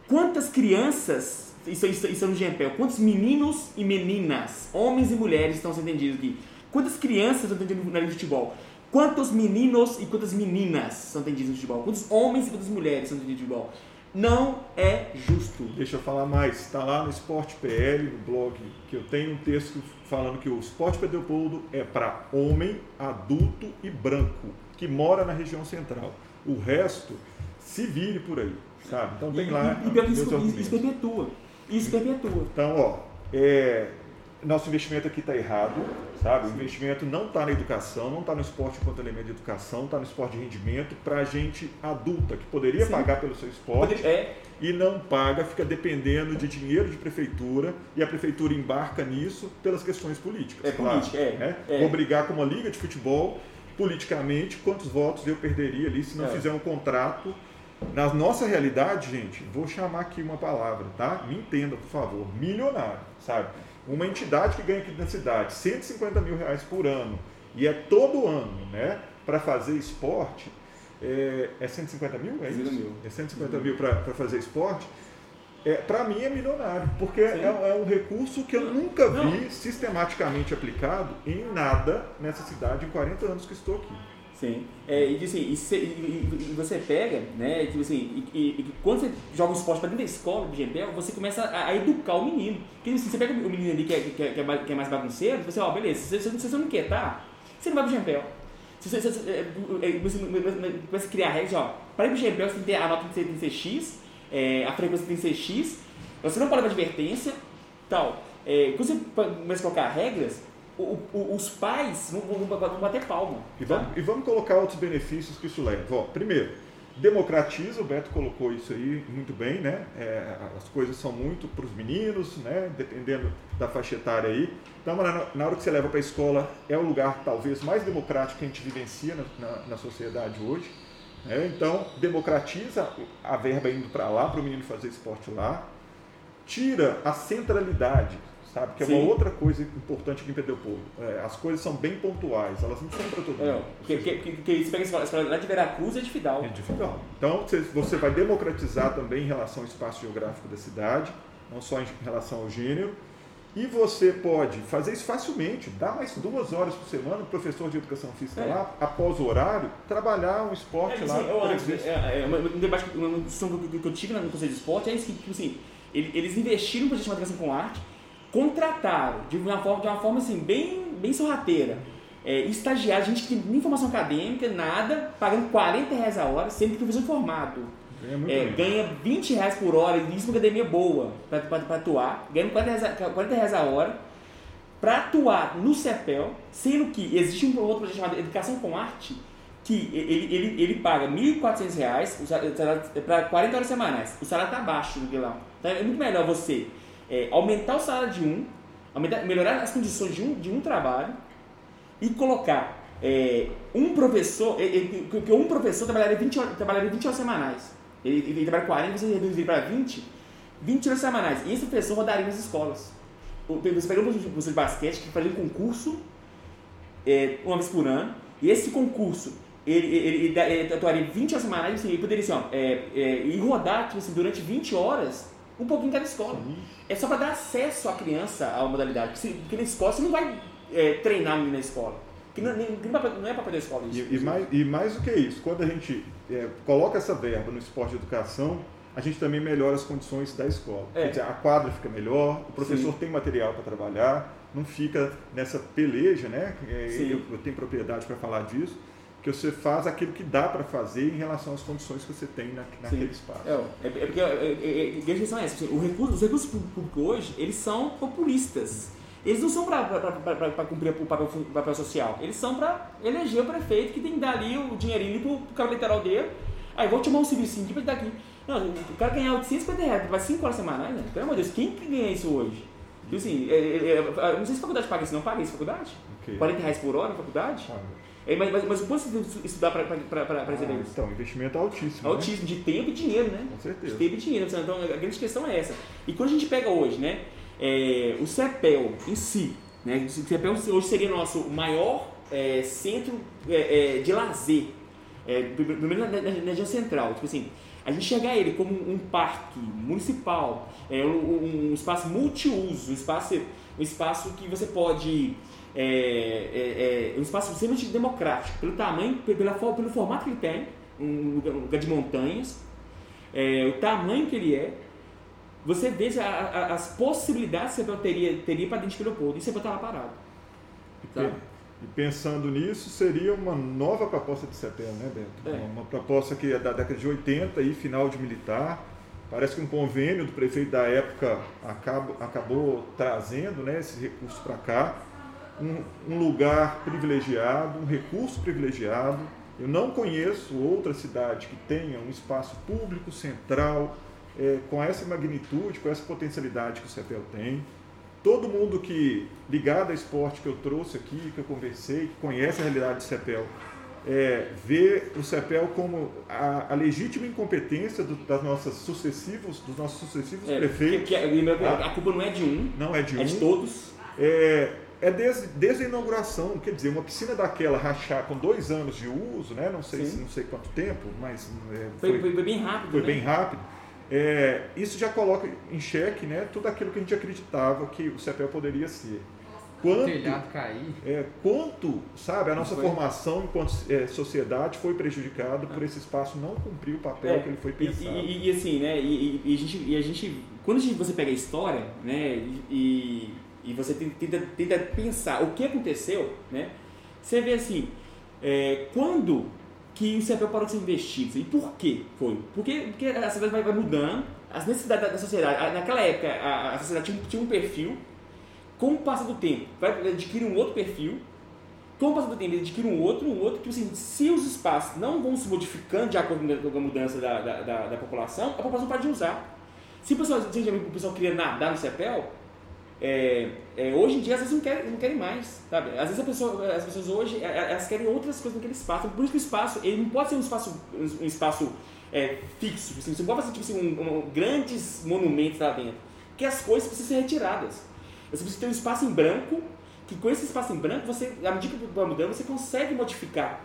Quantas crianças isso, isso, isso é no GMPL? Quantos meninos e meninas, homens e mulheres estão sendo atendidos aqui? Quantas crianças estão atendidas na Liga de Futebol? Quantos meninos e quantas meninas são atendidos no futebol? Quantos homens e quantas mulheres são atendidos no futebol? Não é justo. Deixa eu falar mais. Está lá no Esporte PL, no blog, que eu tenho um texto falando que o Esporte Pedropoldo é para homem, adulto e branco, que mora na região central. O resto, se vire por aí, sabe? Então tem e, lá. E, e, isso, isso perpetua. Isso perpetua. Então, ó, é, nosso investimento aqui está errado, sabe? O investimento não está na educação, não está no esporte enquanto elemento de educação, está no esporte de rendimento para a gente adulta que poderia Sim. pagar pelo seu esporte é. e não paga, fica dependendo de dinheiro de prefeitura e a prefeitura embarca nisso pelas questões políticas. É claro, política, é, né? é. Vou brigar com uma liga de futebol politicamente, quantos votos eu perderia ali se não é. fizer um contrato na nossa realidade, gente, vou chamar aqui uma palavra, tá? Me entenda, por favor. Milionário, sabe? Uma entidade que ganha aqui na cidade 150 mil reais por ano, e é todo ano, né, para fazer esporte, é, é 150 mil? É isso? Mil. É 150 mil para fazer esporte. É, para mim é milionário, porque é, é, um recurso que eu nunca vi Não. sistematicamente aplicado em nada nessa cidade em 40 anos que estou aqui. Sim. É, e, assim, e, e, e, você pega, né, tipo assim, e, quando você joga o esporte para dentro da escola de GPL, você começa a, a, educar o menino. Porque assim, você pega o menino ali que é, que é, que é, mais, é bagunceiro, você, ó, beleza, se, se você não quer tá, você não vai pro GPL. Se você, você, é, é, você, começa a criar regras, ó, para ir pro GPL você tem que ter, a nota tem que ser X, é, a frequência tem que ser X, você não pode dar advertência, tal. É, quando você começa a colocar regras, o, o, os pais vão, vão, vão, bater palma. E vamos, e vamos colocar outros benefícios que isso leva. Ó, primeiro, democratiza, o Beto colocou isso aí muito bem, né? É, as coisas são muito para os meninos, né? Dependendo da faixa etária aí. Então, na, na hora que você leva para a escola, é o lugar talvez mais democrático que a gente vivencia na, na, na sociedade hoje. Né? Então, democratiza a verba indo para lá, para o menino fazer esporte lá. Tira a centralidade sabe? Que é uma outra coisa importante aqui em Pedro É, as coisas são bem pontuais, elas não são para todo mundo. que, que, que, que você pega a escola, lá de Veracruz é de Fidal. É de Fidal. Então você, você vai democratizar também em relação ao espaço geográfico da cidade, não só em relação ao gênero. E você pode fazer isso facilmente, dar mais duas horas por semana o professor de educação física é. lá, após o horário, trabalhar um esporte é, lá. Assim, eu acho, é, é, um debate uma discussão que eu tive no Conselho de Esporte é isso que, tipo assim, eles investiram no projeto de educação com arte, contrataram de uma forma, de uma forma assim, bem, bem sorrateira. É, estagiário, gente que tem informação acadêmica, nada, pagando 40 reais a hora, sendo que o professor formado. Ganha, é, ganha 20 reais por hora, isso é uma academia boa para atuar, ganhando 40 reais, 40 reais a hora para atuar no CEPEL, sendo que existe um outro projeto chamado Educação com Arte, que ele, ele, ele paga R$ 1.400 para 40 horas semanais. O salário está baixo no lá. Então é muito melhor você é, aumentar o salário de um, aumentar, melhorar as condições de um, de um trabalho e colocar é, um professor, que um professor trabalharia 20 horas, trabalharia 20 horas semanais. Ele, ele trabalha 40, você reduz para 20, 20 horas semanais. E esse professor rodaria nas escolas. Você pega um professor de basquete que fazia um concurso é, uma vez por ano, e esse concurso ele, ele, ele, ele atuaria 20 horas semanais, assim, ele poderia assim, ó, é, é, ir rodar tipo assim, durante 20 horas um pouquinho cada escola. Sim. É só para dar acesso à criança à modalidade. Porque, na escola você não vai é, treinar na escola. Porque não, não é para poder escola isso. E, e, mais, e mais do que isso, quando a gente é, coloca essa verba no esporte de educação, a gente também melhora as condições da escola. É. Quer dizer, a quadra fica melhor, o professor Sim. tem material para trabalhar, não fica nessa peleja, né? É, eu, eu tenho propriedade para falar disso que você faz aquilo que dá para fazer em relação às condições que você tem na, naquele Sim. espaço. É, é, é porque é, é, é a questão é essa, assim, recurso, os recursos públicos hoje, eles são populistas. Eles não são para cumprir o papel, o papel, social, eles são para eleger o prefeito que tem que dar ali o dinheirinho para o cara literal dele. Aí vou te chamar um serviço aqui para daqui. Não, o cara ganhar 850 reais para 5 horas semanais, né? pelo amor de Deus, quem que ganha isso hoje? E assim, é, não sei se a faculdade paga isso, não paga isso faculdade? Okay. 40 reais por hora na faculdade? Ah, é, mas, mas, mas o quanto você estudar para receber ah, isso? Então, investimento altíssimo. Né? Altíssimo, né? de tempo e dinheiro, né? Com certeza. De tempo e dinheiro. Então, a grande questão é essa. E quando a gente pega hoje, né? é, o CEPEL em si, né? O CEPEL hoje seria nosso maior é, centro é, é de lazer, é, pelo menos na, na, na região central. Tipo assim, a gente enxergar ele como um parque municipal, é, um, um espaço multiuso, um espaço, um espaço que você pode. É, é, é um espaço extremamente democrático, pelo tamanho, pela, pelo formato que ele tem, um lugar, um lugar de montanhas, é, o tamanho que ele é, você vê a, a, as possibilidades que você teria, teria para dentro de Leopoldo e você vai estar lá parado. Sabe? E pensando nisso, seria uma nova proposta de CETEL, né, Beto? É. Uma proposta que é da década de 80 e final de militar. Parece que um convênio do prefeito da época acabou, acabou trazendo né, esse recurso para cá. Um, um, lugar privilegiado, um recurso privilegiado. Eu não conheço outra cidade que tenha um espaço público central é, com essa magnitude, com essa potencialidade que o CEPEL tem todo mundo que ligado ao esporte que eu trouxe aqui, que eu conversei, que conhece a realidade do CEPEL, é, vê o CEPEL como a, a legítima incompetência do, das nossas sucessivos, dos nossos sucessivos é, prefeitos. Que, que, a, a, culpa não é de um, não é de um, é de todos. É, é desde, desde a inauguração, quer dizer, uma piscina daquela rachar com dois anos de uso, né? não sei, não sei quanto tempo, mas é, foi, foi, foi, bem rápido. Foi né? bem rápido é, isso já coloca em xeque né, tudo aquilo que a gente acreditava que o CEPEL poderia ser. Quanto, o telhado cair. É, quanto, sabe, a nossa foi. formação enquanto é, sociedade foi prejudicada por esse espaço não cumprir o papel é, que ele foi pensado. E, e, e assim, né, e, e, a gente, e a gente, quando a gente, você pega a história, né, e, e você tenta, tenta pensar o que aconteceu, né, você vê assim, é, quando que o CEPEL parou de ser investido. E por quê foi? Porque, porque a sociedade vai, vai mudando, as necessidades da sociedade. Naquela época, a, a sociedade tinha, tinha, um perfil, com o passar do tempo, vai adquirir um outro perfil, com o passar do tempo, ele adquire um outro, um outro, que assim, se os espaços não vão se modificando de acordo com a mudança da, da, da, da população, a população pode usar. Se o pessoal, se o pessoal queria nadar no CEPEL, é, é, hoje em dia as vezes não querem, não querem mais, sabe? Às vezes pessoa, as pessoas hoje é, é, elas querem outras coisas naquele espaço. Por isso que o espaço ele não pode ser um espaço, um espaço é, fixo. Assim, você não pode fazer tipo, assim, um, um, grandes monumentos lá dentro. Porque as coisas precisam ser retiradas. Você precisa ter um espaço em branco, que com esse espaço em branco, você, à medida que vai mudando, você consegue modificar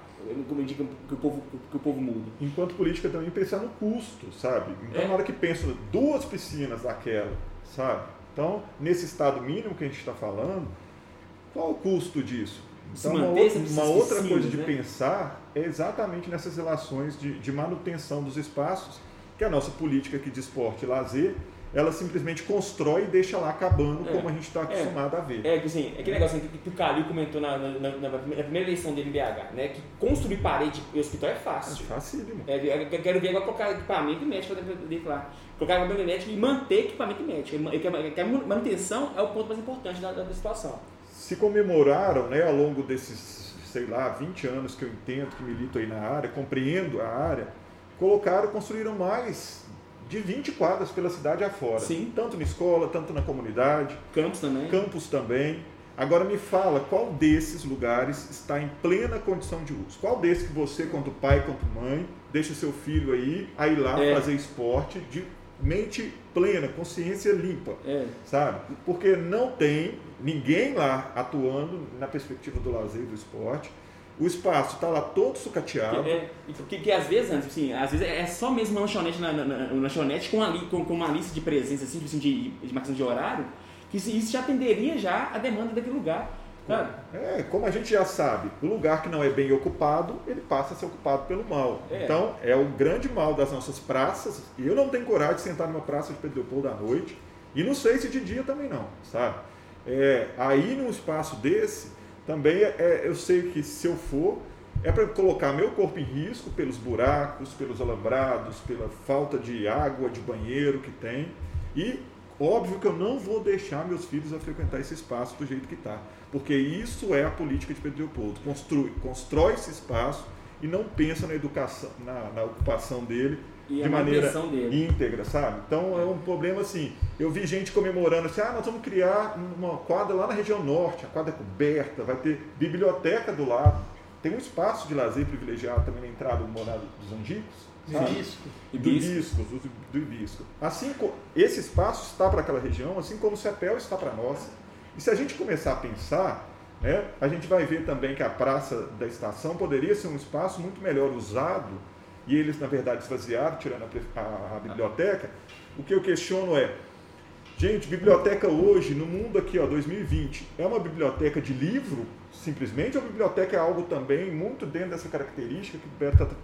como indica que o povo que o povo muda. Enquanto política também pensar no custo, sabe? Então na hora que penso duas piscinas daquela, sabe? Então, nesse estado mínimo que a gente está falando, qual o custo disso? Então, uma, outra, uma outra coisa de né? pensar é exatamente nessas relações de, de, manutenção dos espaços, que a nossa política aqui de esporte e lazer ela simplesmente constrói e deixa lá acabando, é, como a gente está acostumado é, a ver. É, assim, aquele negócio que, que o Calil comentou na, na, na, na, primeira eleição dele em BH, né? Que construir parede e hospital é fácil. É fácil, é, eu quero ver agora colocar equipamento médico dentro lá. Colocar equipamento médico e manter equipamento médico. Que a manutenção é o ponto mais importante da, da situação. Se comemoraram, né, ao longo desses, sei lá, 20 anos que eu entendo, que milito aí na área, compreendo a área, colocaram, construíram mais de 20 quadras pela cidade afora. Sim. Tanto na escola, tanto na comunidade. Campos também. Campos também. Agora me fala qual desses lugares está em plena condição de uso. Qual desses que você, quanto pai, quanto mãe, deixa seu filho aí a ir lá é. fazer esporte de mente plena, consciência limpa, é. sabe? Porque não tem ninguém lá atuando na perspectiva do lazer e do esporte o espaço está lá todo sucateado. É, que, que, às vezes, assim, às vezes é só mesmo uma lanchonete, na, na, na lanchonete com, ali, com, com, uma lista de presença, assim, assim de, de marcação de horário, que isso já atenderia já a demanda daquele lugar. Sabe? É, como a gente já sabe, o lugar que não é bem ocupado, ele passa a ser ocupado pelo mal. É. Então, é o grande mal das nossas praças. E eu não tenho coragem de sentar numa praça de Pedro Leopoldo à noite. E não sei se de dia também não, sabe? É, aí num espaço desse, também é, é, eu sei que se eu for, é para colocar meu corpo em risco pelos buracos, pelos alambrados, pela falta de água, de banheiro que tem. E óbvio que eu não vou deixar meus filhos a frequentar esse espaço do jeito que está. Porque isso é a política de Pedro Leopoldo. Construi, constrói esse espaço e não pensa na educação, na, na ocupação dele de maneira dele. íntegra, sabe? Então é um problema assim. Eu vi gente comemorando assim, ah, nós vamos criar uma quadra lá na região norte, a quadra é coberta, vai ter biblioteca do lado. tem um espaço de lazer privilegiado também na entrada do Morado dos Angicos, Hibisco. Do hibisco, do, do hibisco. Assim, esse espaço está para aquela região, assim como o CEPEL está para nós. E se a gente começar a pensar, né, a gente vai ver também que a praça da estação poderia ser um espaço muito melhor usado, e eles, na verdade, esvaziaram, tirando a, a, biblioteca. O que eu questiono é, gente, biblioteca hoje, no mundo aqui, ó, 2020, é uma biblioteca de livro, simplesmente, ou a biblioteca é algo também muito dentro dessa característica que o Beto está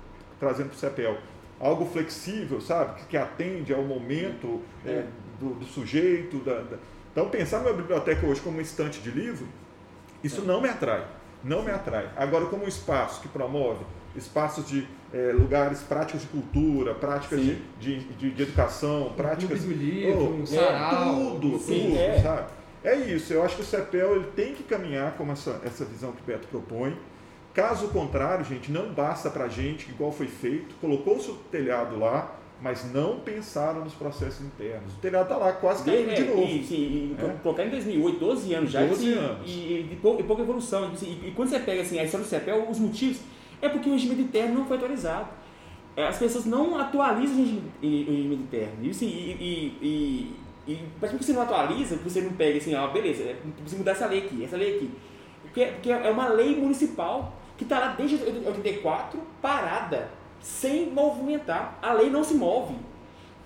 trazendo para o CEPEL? Algo flexível, sabe? Que, atende ao momento é, do, do, sujeito. Da, da... Então, pensar numa biblioteca hoje como um estante de livro, isso não me atrai. Não me atrai. Agora, como um espaço que promove espaços de é, lugares, práticas de cultura, práticas de, de, de, de, educação, práticas. do livro, oh, um sarau, é, tudo, sim, tudo, é. sabe? É isso, eu acho que o CEPEL ele tem que caminhar como essa, essa visão que o Beto propõe. Caso contrário, gente, não basta para a gente, igual foi feito, colocou-se o telhado lá, mas não pensaram nos processos internos. O telhado está lá, quase caindo é, de novo. E, e, é. Colocar em 2008, 12 anos já. 12 anos. E, e, e, pouca evolução. E, quando você pega assim, a história do CEPEL, os motivos é porque o regime interno não foi atualizado. É, as pessoas não atualizam o regime, o regime interno. E, assim, e, e, e, mas você não atualiza, você não pega assim, ah, beleza, é, precisa mudar essa lei aqui, essa lei aqui. Porque, porque é uma lei municipal que está lá desde 84, parada, sem movimentar. A lei não se move.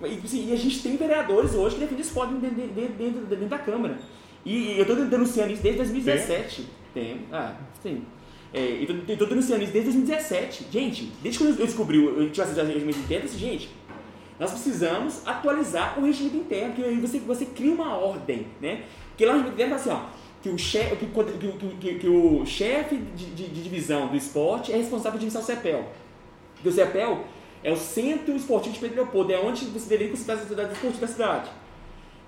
E, assim, e a gente tem vereadores hoje que defendem isso dentro, dentro, dentro, dentro, da Câmara. E, e eu estou denunciando isso desde 2017. Tem? tem. Ah, sim. É, eu tô denunciando isso desde 2017. Gente, desde quando eu descobri o tive acesso ao regime interno, eu disse, gente, nós precisamos atualizar o regime interno, que aí você, você cria uma ordem, né? Porque lá no regime interno fala assim, ó, que o chefe, que, que, que, que, o chefe de, de, de, divisão do esporte é responsável por administrar o CEPEL. Porque o CEPEL é o Centro Esportivo de Pedro Leopoldo, é onde você deveria considerar a atividade esportiva da cidade.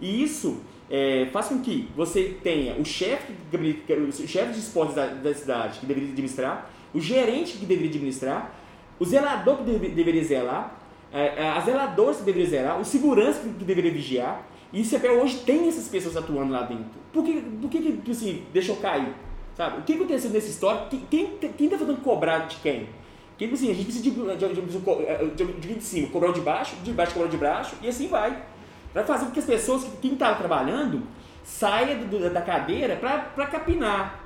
E isso é, faz com que você tenha o chefe, o chefe de esportes da, da, cidade que deveria administrar, o gerente que deveria administrar, o zelador que deve, deveria zelar, é, é, a zeladora que deveria zelar, o segurança que deveria vigiar. E o CPE hoje tem essas pessoas atuando lá dentro. Por que, por que, que assim, deixou cair? Sabe? O que aconteceu nessa história? Quem está fazendo cobrar de quem? Quem, assim, a gente precisa de, de, de, de, de cima, cobrar de baixo, de baixo cobrar de baixo, e assim vai. Para fazer com que as pessoas, quem está trabalhando, saia do, da cadeira para capinar,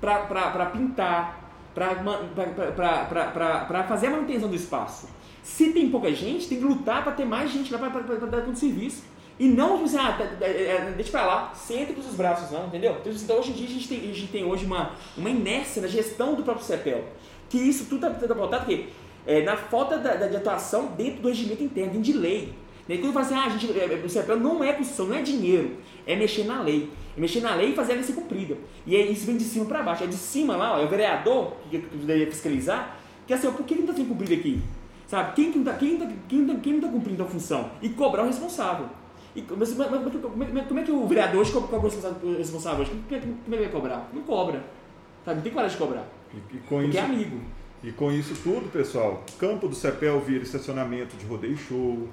para pintar, para fazer a manutenção do espaço. Se tem pouca gente, tem que lutar para ter mais gente lá para dar todo o serviço. E não, tipo assim, ah, deixa pra lá, senta com os braços, não, entendeu? Então, então, hoje em dia, a gente tem, a gente tem hoje uma, uma inércia na gestão do próprio CEPEL. Que isso tudo está tá pautado porque é, na falta da, da, de atuação dentro do regimento interno, dentro de lei. E aí quando fala assim, ah, a gente, é, é, o CPL não é Constituição, não é dinheiro, é mexer na lei. É mexer na lei e fazer ela ser cumprida. E aí isso vem de cima para baixo. É de cima lá, ó, é o vereador que deveria fiscalizar, que é assim, ó, por que não está sendo cumprido aqui? Sabe? Quem, quem, tá, quem, tá, quem, tá, quem não está cumprindo a função? E cobrar o responsável. E, mas, mas, mas, mas, como é que o vereador hoje cobra o responsável hoje? Como é, como é que vai cobrar? Não cobra. Sabe? Não tem coragem de cobrar. E, e Porque isso, é amigo. E com isso tudo, pessoal, campo do CEPEL vira estacionamento de rodeio show,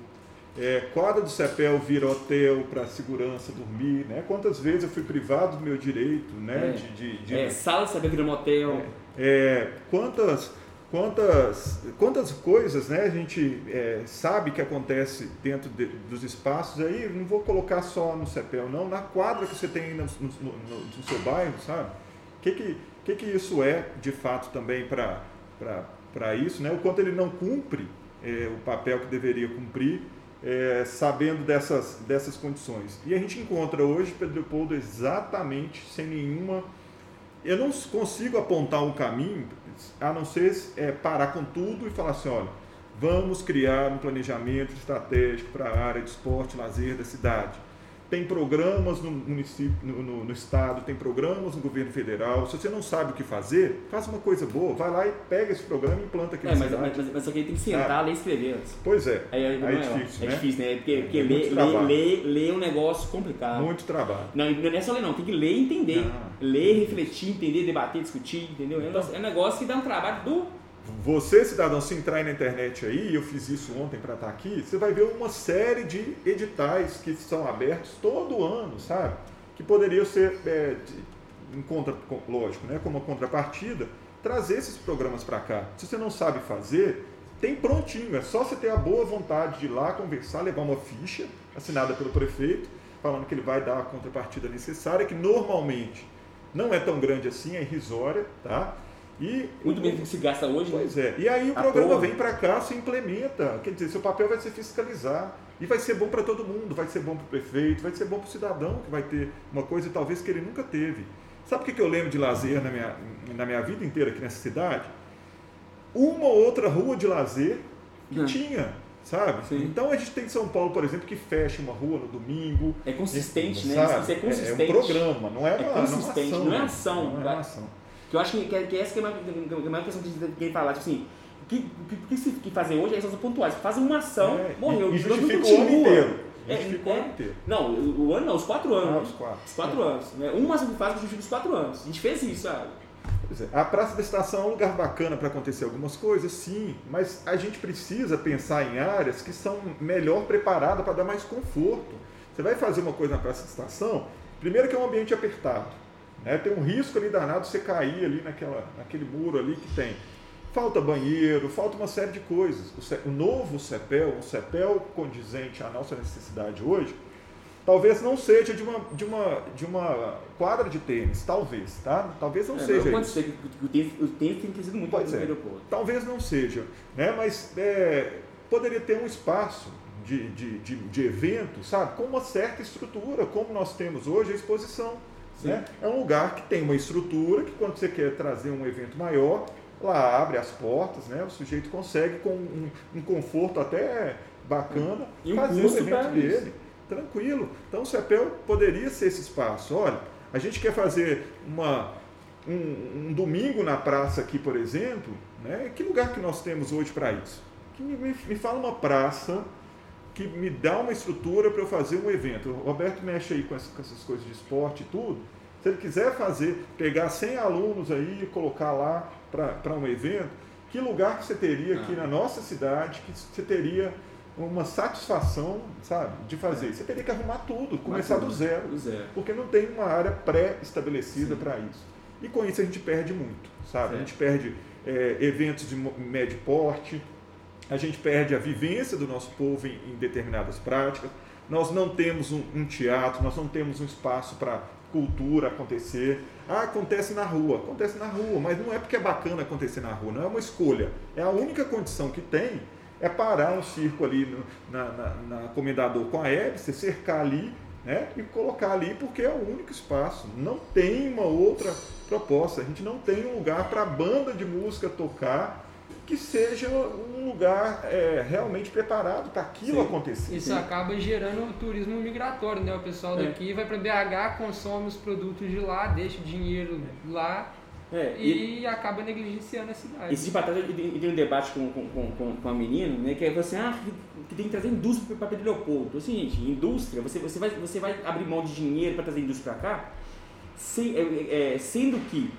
é, quadra do CEPEL vira hotel para segurança dormir, né? Quantas vezes eu fui privado do meu direito, né? É, de, de, de... É, sala do CEPEL vira motel. É, é, quantas, quantas, quantas coisas, né? A gente é, sabe que acontece dentro de, dos espaços aí, não vou colocar só no CEPEL, não, na quadra que você tem no, no, no, no seu bairro, sabe? O que que, que que isso é, de fato, também para isso, né? O quanto ele não cumpre é, o papel que deveria cumprir é, sabendo dessas, dessas condições. E a gente encontra hoje Pedro Leopoldo exatamente sem nenhuma. Eu não consigo apontar um caminho, a não ser é, parar com tudo e falar assim: olha, vamos criar um planejamento estratégico para a área de esporte e lazer da cidade tem programas no município, no, no, no, estado, tem programas no governo federal. Se você não sabe o que fazer, faça uma coisa boa, vai lá e pega esse programa e implanta aqui é, mas, mas, mas, mas só que tem que sentar, ler e escrever. Pois é. Aí, aí, é, é, difícil, é né? difícil, né? Porque, porque é ler, ler, ler, ler é um negócio complicado. Muito trabalho. Não, não é só ler não, tem que ler e entender. Ah. Ler, refletir, entender, debater, discutir, entendeu? É um negócio, é um negócio que dá um trabalho do você, cidadão, se entrar na internet aí, eu fiz isso ontem para estar tá aqui, você vai ver uma série de editais que são abertos todo ano, sabe? Que poderiam ser, é, em contra, lógico, né, como uma contrapartida, trazer esses programas para cá. Se você não sabe fazer, tem prontinho, é só você ter a boa vontade de ir lá conversar, levar uma ficha assinada pelo prefeito, falando que ele vai dar a contrapartida necessária, que normalmente não é tão grande assim, é irrisória, tá? E muito menos que se gasta hoje. Né? Pois né? é. E aí o programa vem para cá, se implementa. Quer dizer, seu papel vai ser fiscalizar. E vai ser bom para todo mundo, vai ser bom para o prefeito, vai ser bom para o cidadão que vai ter uma coisa talvez que ele nunca teve. Sabe o que eu lembro de lazer na minha, na minha vida inteira aqui nessa cidade? Uma ou outra rua de lazer que hum. tinha, sabe? Sim. Então a gente tem São Paulo, por exemplo, que fecha uma rua no domingo. É consistente, né? Sabe? Isso é consistente. É, é um programa, não é, é uma, consistente, não é, uma ação. Não é uma ação. Que eu acho que, que, que essa que é a maior questão que quem falar, tipo assim, o que, que, que, se que fazer hoje é são pontuais. Fazem uma ação, é, morreu. E justifica o ano inteiro. É, justifica o ano inteiro. Não, o, o ano não, os quatro anos. Ah, os quatro. Os quatro anos. Né? Uma ação que faz justifica os quatro anos. A gente fez isso, sabe? É, a Praça da Estação é um lugar bacana para acontecer algumas coisas, sim, mas a gente precisa pensar em áreas que são melhor preparadas para dar mais conforto. Você vai fazer uma coisa na Praça da Estação, primeiro que é um ambiente apertado. Né? Tem um risco ali danado você cair ali naquela, naquele muro ali que tem. Falta banheiro, falta uma série de coisas. O, novo CEPEL, o CEPEL condizente à nossa necessidade hoje, talvez não seja de uma, de uma, de uma quadra de tênis, talvez, tá? Talvez não é, seja. Pode ser que o tênis, o tênis tem crescido muito pode ser. Talvez não seja, né? Mas é, poderia ter um espaço de, de, de, de evento, sabe? Com uma certa estrutura, como nós temos hoje a exposição. Né? É um lugar que tem uma estrutura que quando você quer trazer um evento maior, lá abre as portas, né? o sujeito consegue com um, um conforto até bacana e fazer o evento dele. Tranquilo. Então o CEPEL poderia ser esse espaço. Olha, a gente quer fazer uma, um, um domingo na praça aqui, por exemplo. Né? Que lugar que nós temos hoje para isso? Que me, me fala uma praça que me dá uma estrutura para eu fazer um evento. O Roberto mexe aí com essas, com essas, coisas de esporte e tudo. Se ele quiser fazer, pegar 100 alunos aí e colocar lá para um evento, que lugar que você teria aqui ah. na nossa cidade, que você teria uma satisfação, sabe, de fazer. É. Você teria que arrumar tudo, começar tudo, do, zero, do zero, porque não tem uma área pré-estabelecida para isso. E com isso a gente perde muito, sabe? A gente perde é, eventos de médio porte, a gente perde a vivência do nosso povo em, em determinadas práticas, nós não temos um, um, teatro, nós não temos um espaço para cultura acontecer. Ah, acontece na rua, acontece na rua, mas não é porque é bacana acontecer na rua, não é uma escolha. É a única condição que tem é parar um circo ali no, na, na, na Comendador com a você cercar ali né, e colocar ali porque é o único espaço. Não tem uma outra proposta. A gente não tem um lugar para a banda de música tocar que seja um lugar é, realmente preparado para aquilo Sim. acontecer. Isso Sim. acaba gerando turismo migratório, né? O pessoal é. daqui é. vai para BH, consome os produtos de lá, deixa o dinheiro lá é, e, e, acaba negligenciando a cidade. Esse de trás eu dei um debate com, com, com, com a menina, né, que é assim, ah, que tem que trazer indústria para Pedro Leopoldo. Assim, gente, indústria, você, você, vai, você vai abrir mão de dinheiro para trazer indústria para cá, se, é, é, sendo que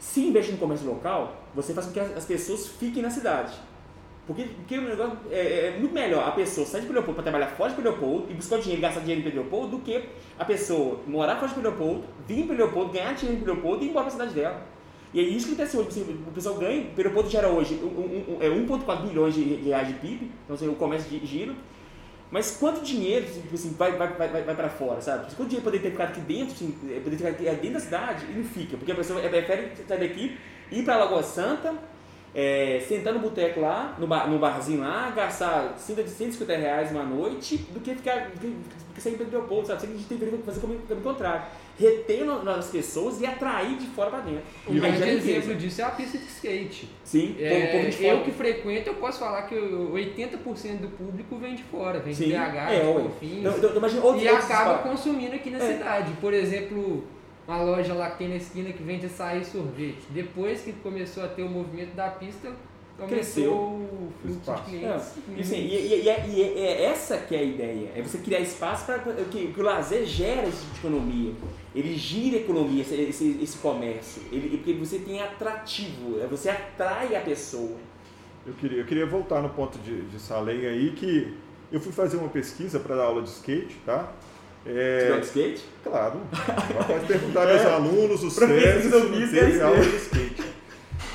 se investe no comércio local, você faz com que as pessoas fiquem na cidade. Porque, porque o negócio é, é muito melhor a pessoa sair de Leopoldo para trabalhar fora de Leopoldo e buscar dinheiro gastar dinheiro em Leopoldo do que a pessoa morar fora de Leopoldo, vir Pedro Leopoldo, ganhar dinheiro em Leopoldo e ir embora para a cidade dela. E é isso que acontece hoje. Assim, o pessoal ganha, Leopoldo gera hoje um, um, um, é 1,4 bilhões de, reais de PIB, então assim, o comércio de giro. Mas quanto dinheiro tipo assim, vai, vai, vai, vai para fora, sabe? Quanto dinheiro poderia ter ficado aqui dentro, assim, é, poderia ter ficado dentro da cidade e não fica. Porque a pessoa prefere sair daqui, ir para Lagoa Santa, é, sentar no boteco lá, no, bar, no barzinho lá, gastar 150 reais uma noite, do que ficar do que sair Pedro Leopoldo, sabe? A gente tem que fazer o contrário. Reter nas pessoas e atrair de fora para dentro. Um grande exemplo disso é a pista de skate. Sim, é, de eu que frequento, eu posso falar que 80% do público vem de fora, vem Sim, de BH, é, de Confins, então, então, e acaba consumindo aqui na é. cidade. Por exemplo, uma loja lá que tem na esquina que vende açaí e sorvete. Depois que começou a ter o movimento da pista, cresceu o fluxo de clientes. É. E, assim, e, e, e, e, é essa que é a ideia, é você criar espaço para que, que, o lazer gera esse tipo de economia, ele gira a economia, esse, esse, esse comércio, ele, porque você tem atrativo, é, você atrai a pessoa. Eu queria, eu queria voltar no ponto de, de Salem aí, que eu fui fazer uma pesquisa para dar aula de skate, tá? É, de skate? Claro. Pode perguntar aos é. alunos, os sérios, se teve aula de skate.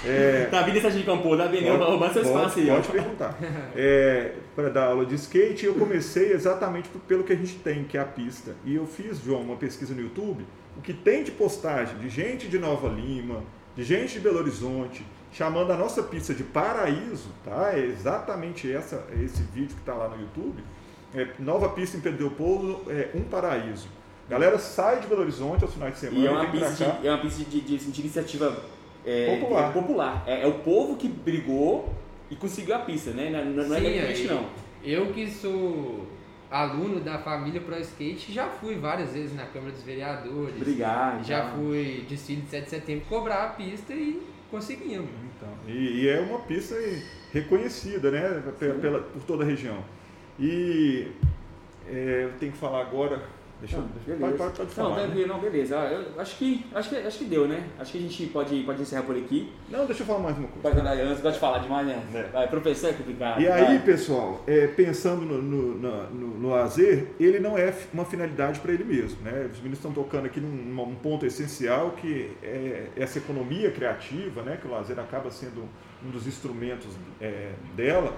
É, tá vindo essa gente de campo, tá vindo roubando seu espaço aí. Pode perguntar. É, para dar aula de skate, eu comecei exatamente pelo que a gente tem, que é a pista. E eu fiz, João, uma pesquisa no YouTube, o que tem de postagem de gente de Nova Lima, de gente de Belo Horizonte, chamando a nossa pista de paraíso, tá? É exatamente essa, esse vídeo que está lá no YouTube. É, nova pista em Pedro Leopoldo, é um paraíso. Galera sai de Belo Horizonte aos finais de semana. E é uma pista, de, é uma pista de, de, de iniciativa é, popular. popular. É, é, o povo que brigou e conseguiu a pista, né? Não, não é Sim, é não. Eu que sou aluno da família Pro Skate, já fui várias vezes na Câmara dos Vereadores. Obrigado. Já então. fui desfile de 7 de setembro cobrar a pista e conseguimos. Então, e, e é uma pista reconhecida, né? Pela, por toda a região. E é, eu tenho que falar agora Deixa não, eu. Pode, pode, pode falar. Não, né? não, beleza. Ah, eu acho que, acho, que, acho que deu, né? Acho que a gente pode, pode encerrar por aqui. Não, deixa eu falar mais uma coisa. Pode, eu gosto de falar demais, né? É. Vai, professor é complicado. E aí, pessoal, é, pensando no, no, no, no, lazer, ele não é uma finalidade para ele mesmo, né? Os meninos estão tocando aqui num, num ponto essencial que é essa economia criativa, né? Que o lazer acaba sendo um dos instrumentos é, dela.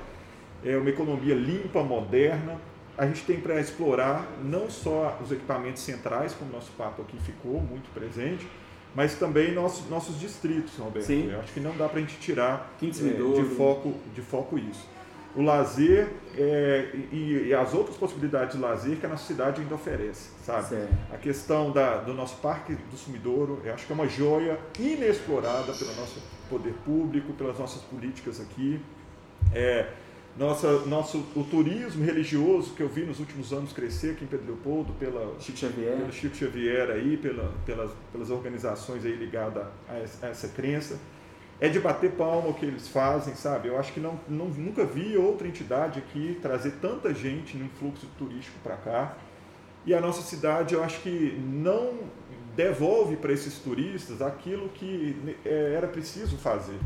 É uma economia limpa, moderna, a gente tem para explorar não só os equipamentos centrais, como nosso papo aqui ficou muito presente, mas também nossos, nossos distritos, Roberto. Sim. Eu acho que não dá para a gente tirar é, de, foco, de foco isso. O lazer é, e, e, as outras possibilidades de lazer que a nossa cidade ainda oferece, sabe? Certo. A questão da, do nosso Parque do Sumidouro, eu acho que é uma joia inexplorada pelo nosso poder público, pelas nossas políticas aqui. É, nossa, nosso, o turismo religioso que eu vi nos últimos anos crescer aqui em Pedro Leopoldo, pela, Chico Xavier, pelo Chico Xavier aí, pela, pelas, pelas organizações aí ligadas a essa, crença, é de bater palma o que eles fazem, sabe? Eu acho que não, não, nunca vi outra entidade aqui trazer tanta gente num fluxo turístico para cá. E a nossa cidade, eu acho que não devolve para esses turistas aquilo que é, era preciso fazer.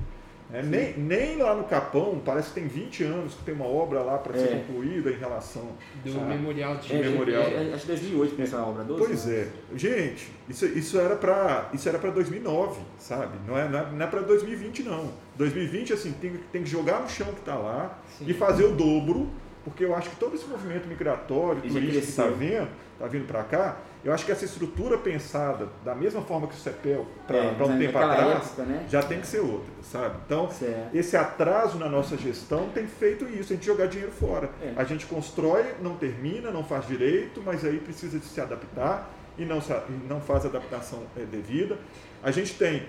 É, nem, nem lá no Capão, parece que tem 20 anos que tem uma obra lá para é. ser concluída em relação do a, memorial de é, memorial. É, acho que 2008 que essa obra, 12, Pois né? é. Gente, isso, isso era para isso era para 2009, sabe? Não é, não é, é para 2020 não. 2020 assim, tem, tem que jogar no chão que está lá Sim. e fazer o dobro, porque eu acho que todo esse movimento migratório, turístico que está vindo, tá vindo para cá, eu acho que essa estrutura pensada da mesma forma que o CEPEL para é, um tempo atrás época, né? já tem que ser outra, sabe? Então, certo. esse atraso na nossa gestão tem feito isso, a gente jogar dinheiro fora. É. A gente constrói, não termina, não faz direito, mas aí precisa de se adaptar e não, não faz adaptação é, devida. A gente tem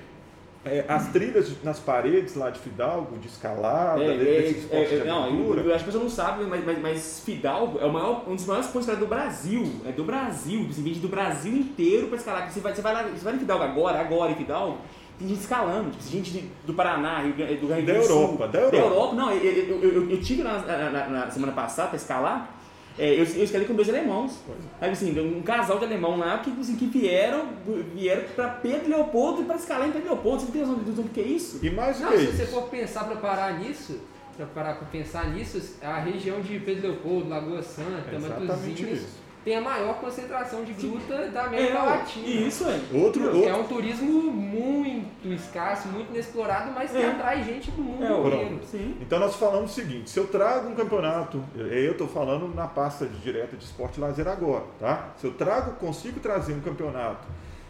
é, as trilhas nas paredes lá de Fidalgo, de escalada, é, desses é, é, de não, eu, as pessoas não sabem, mas, mas, mas, Fidalgo é maior, um dos maiores pontos do Brasil. É do Brasil, você vende do Brasil inteiro para escalar. Você vai, você vai lá, você vai em Fidalgo agora, agora em Fidalgo, tem gente escalando, tipo, gente do Paraná, do Rio Grande do Sul. Da Europa, da Europa. Da Europa, não, eu, eu, eu, eu tive na, na, na semana passada para escalar. É, eu, eu escalei com dois alemãos. Sabe assim, um casal de alemão lá que, assim, que vieram, vieram para Pedro Leopoldo para escalar em Pedro Leopoldo. Você tem noção do que é isso? E mais Não, se você for pensar para parar nisso, para parar para pensar nisso, a região de Pedro Leopoldo, Lagoa Santa, é Matozinhos, tem a maior concentração de gruta da América é, Latina. Isso, é. Outro, outro. É um turismo muito escasso, muito inexplorado, mas que é. atrai gente do mundo é, inteiro. Sim. Então nós falamos o seguinte, se eu trago um campeonato, eu estou falando na pasta de direta de esporte e lazer agora, tá? Se eu trago, consigo trazer um campeonato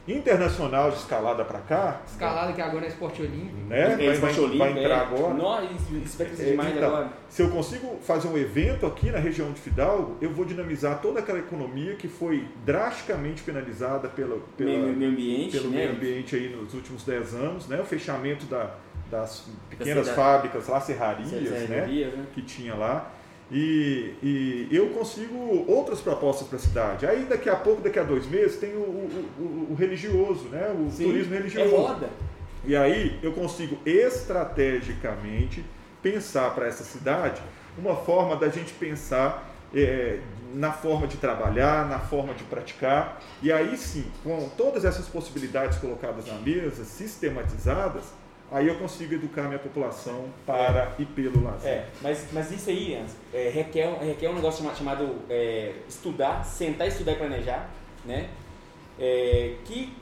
internacional de escalada para cá. Escalada que agora é esporte olímpico. Né? Vai, é esporte olímpico, vai entrar é. agora. Expectativa é, demais então, agora. Se eu consigo fazer um evento aqui na região de Fidalgo, eu vou dinamizar toda aquela economia que foi drasticamente penalizada pela, pela meio, meio ambiente, pelo né? meio ambiente aí nos últimos 10 anos, né? O fechamento da, das pequenas da fábricas lá, serrarias, né? né? Que tinha lá. E, e, eu consigo outras propostas para a cidade. Aí daqui a pouco, daqui a dois meses, tem o, o, o, o religioso, né? o Sim, turismo religioso. É roda. E aí eu consigo estrategicamente pensar para essa cidade uma forma da gente pensar é, na forma de trabalhar, na forma de praticar. E aí sim, com todas essas possibilidades colocadas na mesa, sistematizadas, aí eu consigo educar minha população para e pelo lazer. É, mas, mas isso aí é, requer, requer um negócio chamado, chamado é, estudar, sentar, estudar e planejar, né? É, que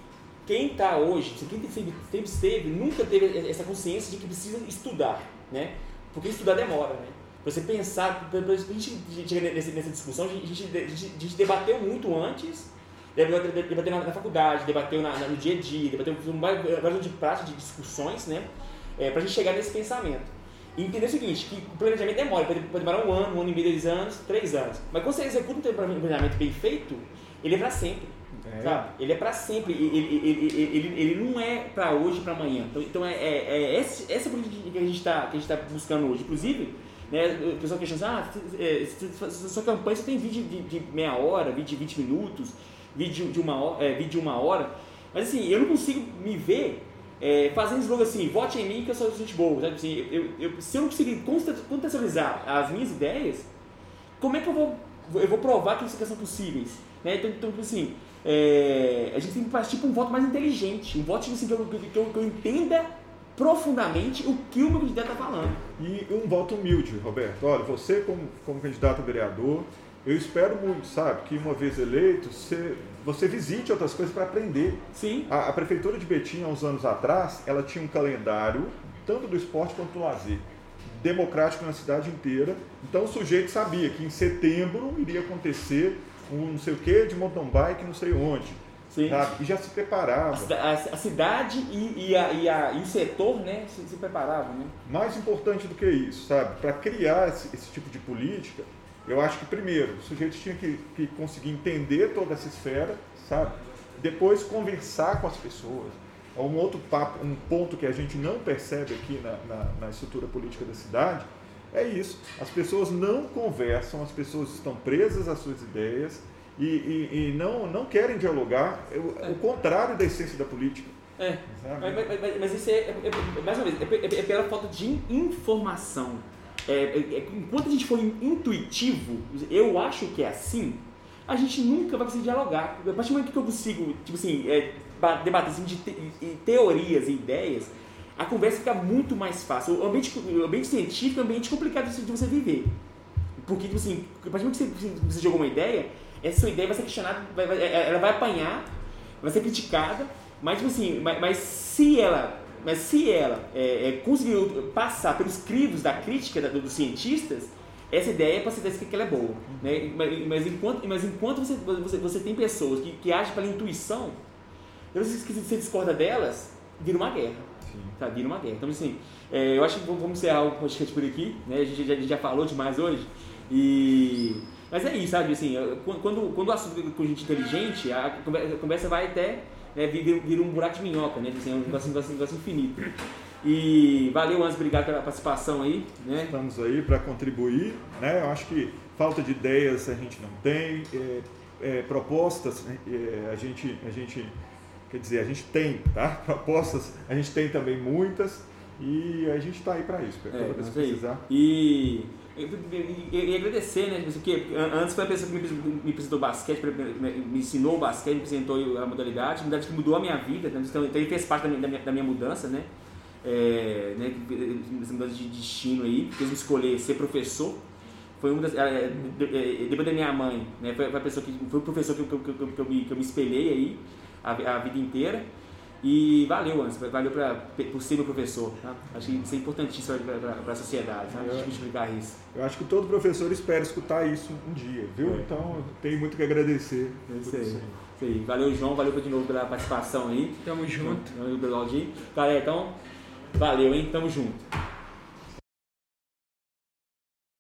quem está hoje, quem sempre, sempre esteve, nunca teve essa consciência de que precisa estudar, né? Porque estudar demora, né? Pra você pensar, a gente chegar nessa, nessa discussão, a gente, a, gente, a gente debateu muito antes, debateu na, na faculdade, debateu na, no dia a dia, debateu vários de prática, de discussões, né? É, para a gente chegar nesse pensamento. E entender o seguinte, que o planejamento demora, pode, pode demorar um ano, um ano e meio, dois anos, três anos. Mas quando você executa um planejamento bem feito, ele é para sempre. É. Sabe? Ele é para sempre. Ele, ele, ele, ele, não é para hoje e para amanhã. Então, então é, é, é essa, política que a gente está tá buscando hoje. Inclusive, né, o pessoal questiona assim, ah, sua campanha você tem vídeo de, de, meia hora, vídeo de 20 minutos, vídeo de uma hora, é, vídeo de uma hora. Mas assim, eu não consigo me ver é, fazendo slogan assim, vote em mim que eu sou gente boa. Sabe? Assim, eu, eu, se eu não conseguir contextualizar as minhas ideias, como é que eu vou, eu vou provar que essas são possíveis? Né? Então, então, tipo assim, é, a gente tem que partir para um voto mais inteligente, um voto assim, que, eu, que, eu, que eu entenda profundamente o que o meu candidato está falando. E um voto humilde, Roberto. Olha, você como, como candidato a vereador, eu espero muito, sabe, que uma vez eleito, você, você visite outras coisas para aprender. Sim. A, a, Prefeitura de Betim, há uns anos atrás, ela tinha um calendário, tanto do esporte quanto do lazer, democrático na cidade inteira. Então o sujeito sabia que em setembro iria acontecer um não sei o que de mountain bike, não sei onde. Sim. E já se preparava. A, a, a cidade e, e, a, e, a, e o setor né, se, se preparavam. Né? Mais importante do que isso, sabe? Para criar esse, esse tipo de política, eu acho que primeiro o sujeito tinha que, que conseguir entender toda essa esfera, sabe? Depois conversar com as pessoas. Um outro papo, um ponto que a gente não percebe aqui na, na, na estrutura política da cidade é isso. As pessoas não conversam, as pessoas estão presas às suas ideias e, e, e não, não querem dialogar. É, é o contrário da essência da política. É. Mas, mas, mas, isso é, é, é, mais uma vez, é, é, pela falta de informação. É, é, é, enquanto a gente for intuitivo, eu acho que é assim, a gente nunca vai conseguir dialogar. A partir do momento que eu consigo, tipo assim, é, debater assim, de te, teorias e ideias, a conversa fica muito mais fácil. O ambiente, o ambiente científico é um ambiente complicado de você viver. Porque, tipo assim, a partir do momento que você, você jogou uma ideia, essa sua ideia vai ser questionada, vai, vai, ela vai apanhar, vai ser criticada, mas, tipo assim, mas, mas se ela mas se ela é, é, conseguiu passar pelos crivos da crítica da, dos cientistas, essa ideia é para você dizer que ela é boa. Né? Mas, mas, enquanto, mas enquanto você, você, você tem pessoas que, que agem pela intuição, depois que você discorda delas, vira uma guerra. Tá, vira uma guerra. Então, assim, é, eu acho que vamos encerrar o podcast por aqui. Né? A, gente já, a gente já falou demais hoje. E... Mas é isso, sabe? Assim, quando, quando o assunto é com gente inteligente, a conversa vai até né, vira, vira, um buraco de minhoca, né? Assim, um negócio, um negócio infinito. E valeu, Antes, obrigado pela participação aí. Né? Estamos aí para contribuir. Né? Eu acho que falta de ideias a gente não tem, é, é, propostas né? é, a, gente, a gente, quer dizer, a gente tem, tá? Propostas a gente tem também muitas e a gente está aí para isso, para é, precisar. E e, agradecer, né? Porque antes foi a pessoa que me, me apresentou basquete, me ensinou o basquete, me apresentou a modalidade, modalidade que mudou a minha vida, né? então, então ele fez parte da minha, da minha, da minha mudança, né? É, né? Essa mudança de destino aí, fez me escolher ser professor. Foi uma das, é, depois da minha mãe, né? Foi, a pessoa que foi o professor que, que, que, que, eu, que eu me espelhei aí a, a vida inteira. E valeu, Anderson, valeu pra, por ser meu professor. Tá? Acho que isso é importantíssimo para a sociedade, tá? a gente explicar isso. Eu acho que todo professor espera escutar isso um dia, viu? É. Então, tenho muito que agradecer. É isso aí. Isso aí. Valeu, João, valeu de novo pela participação aí. Tamo junto. Valeu pelo Galera, então, valeu, hein? Tamo junto.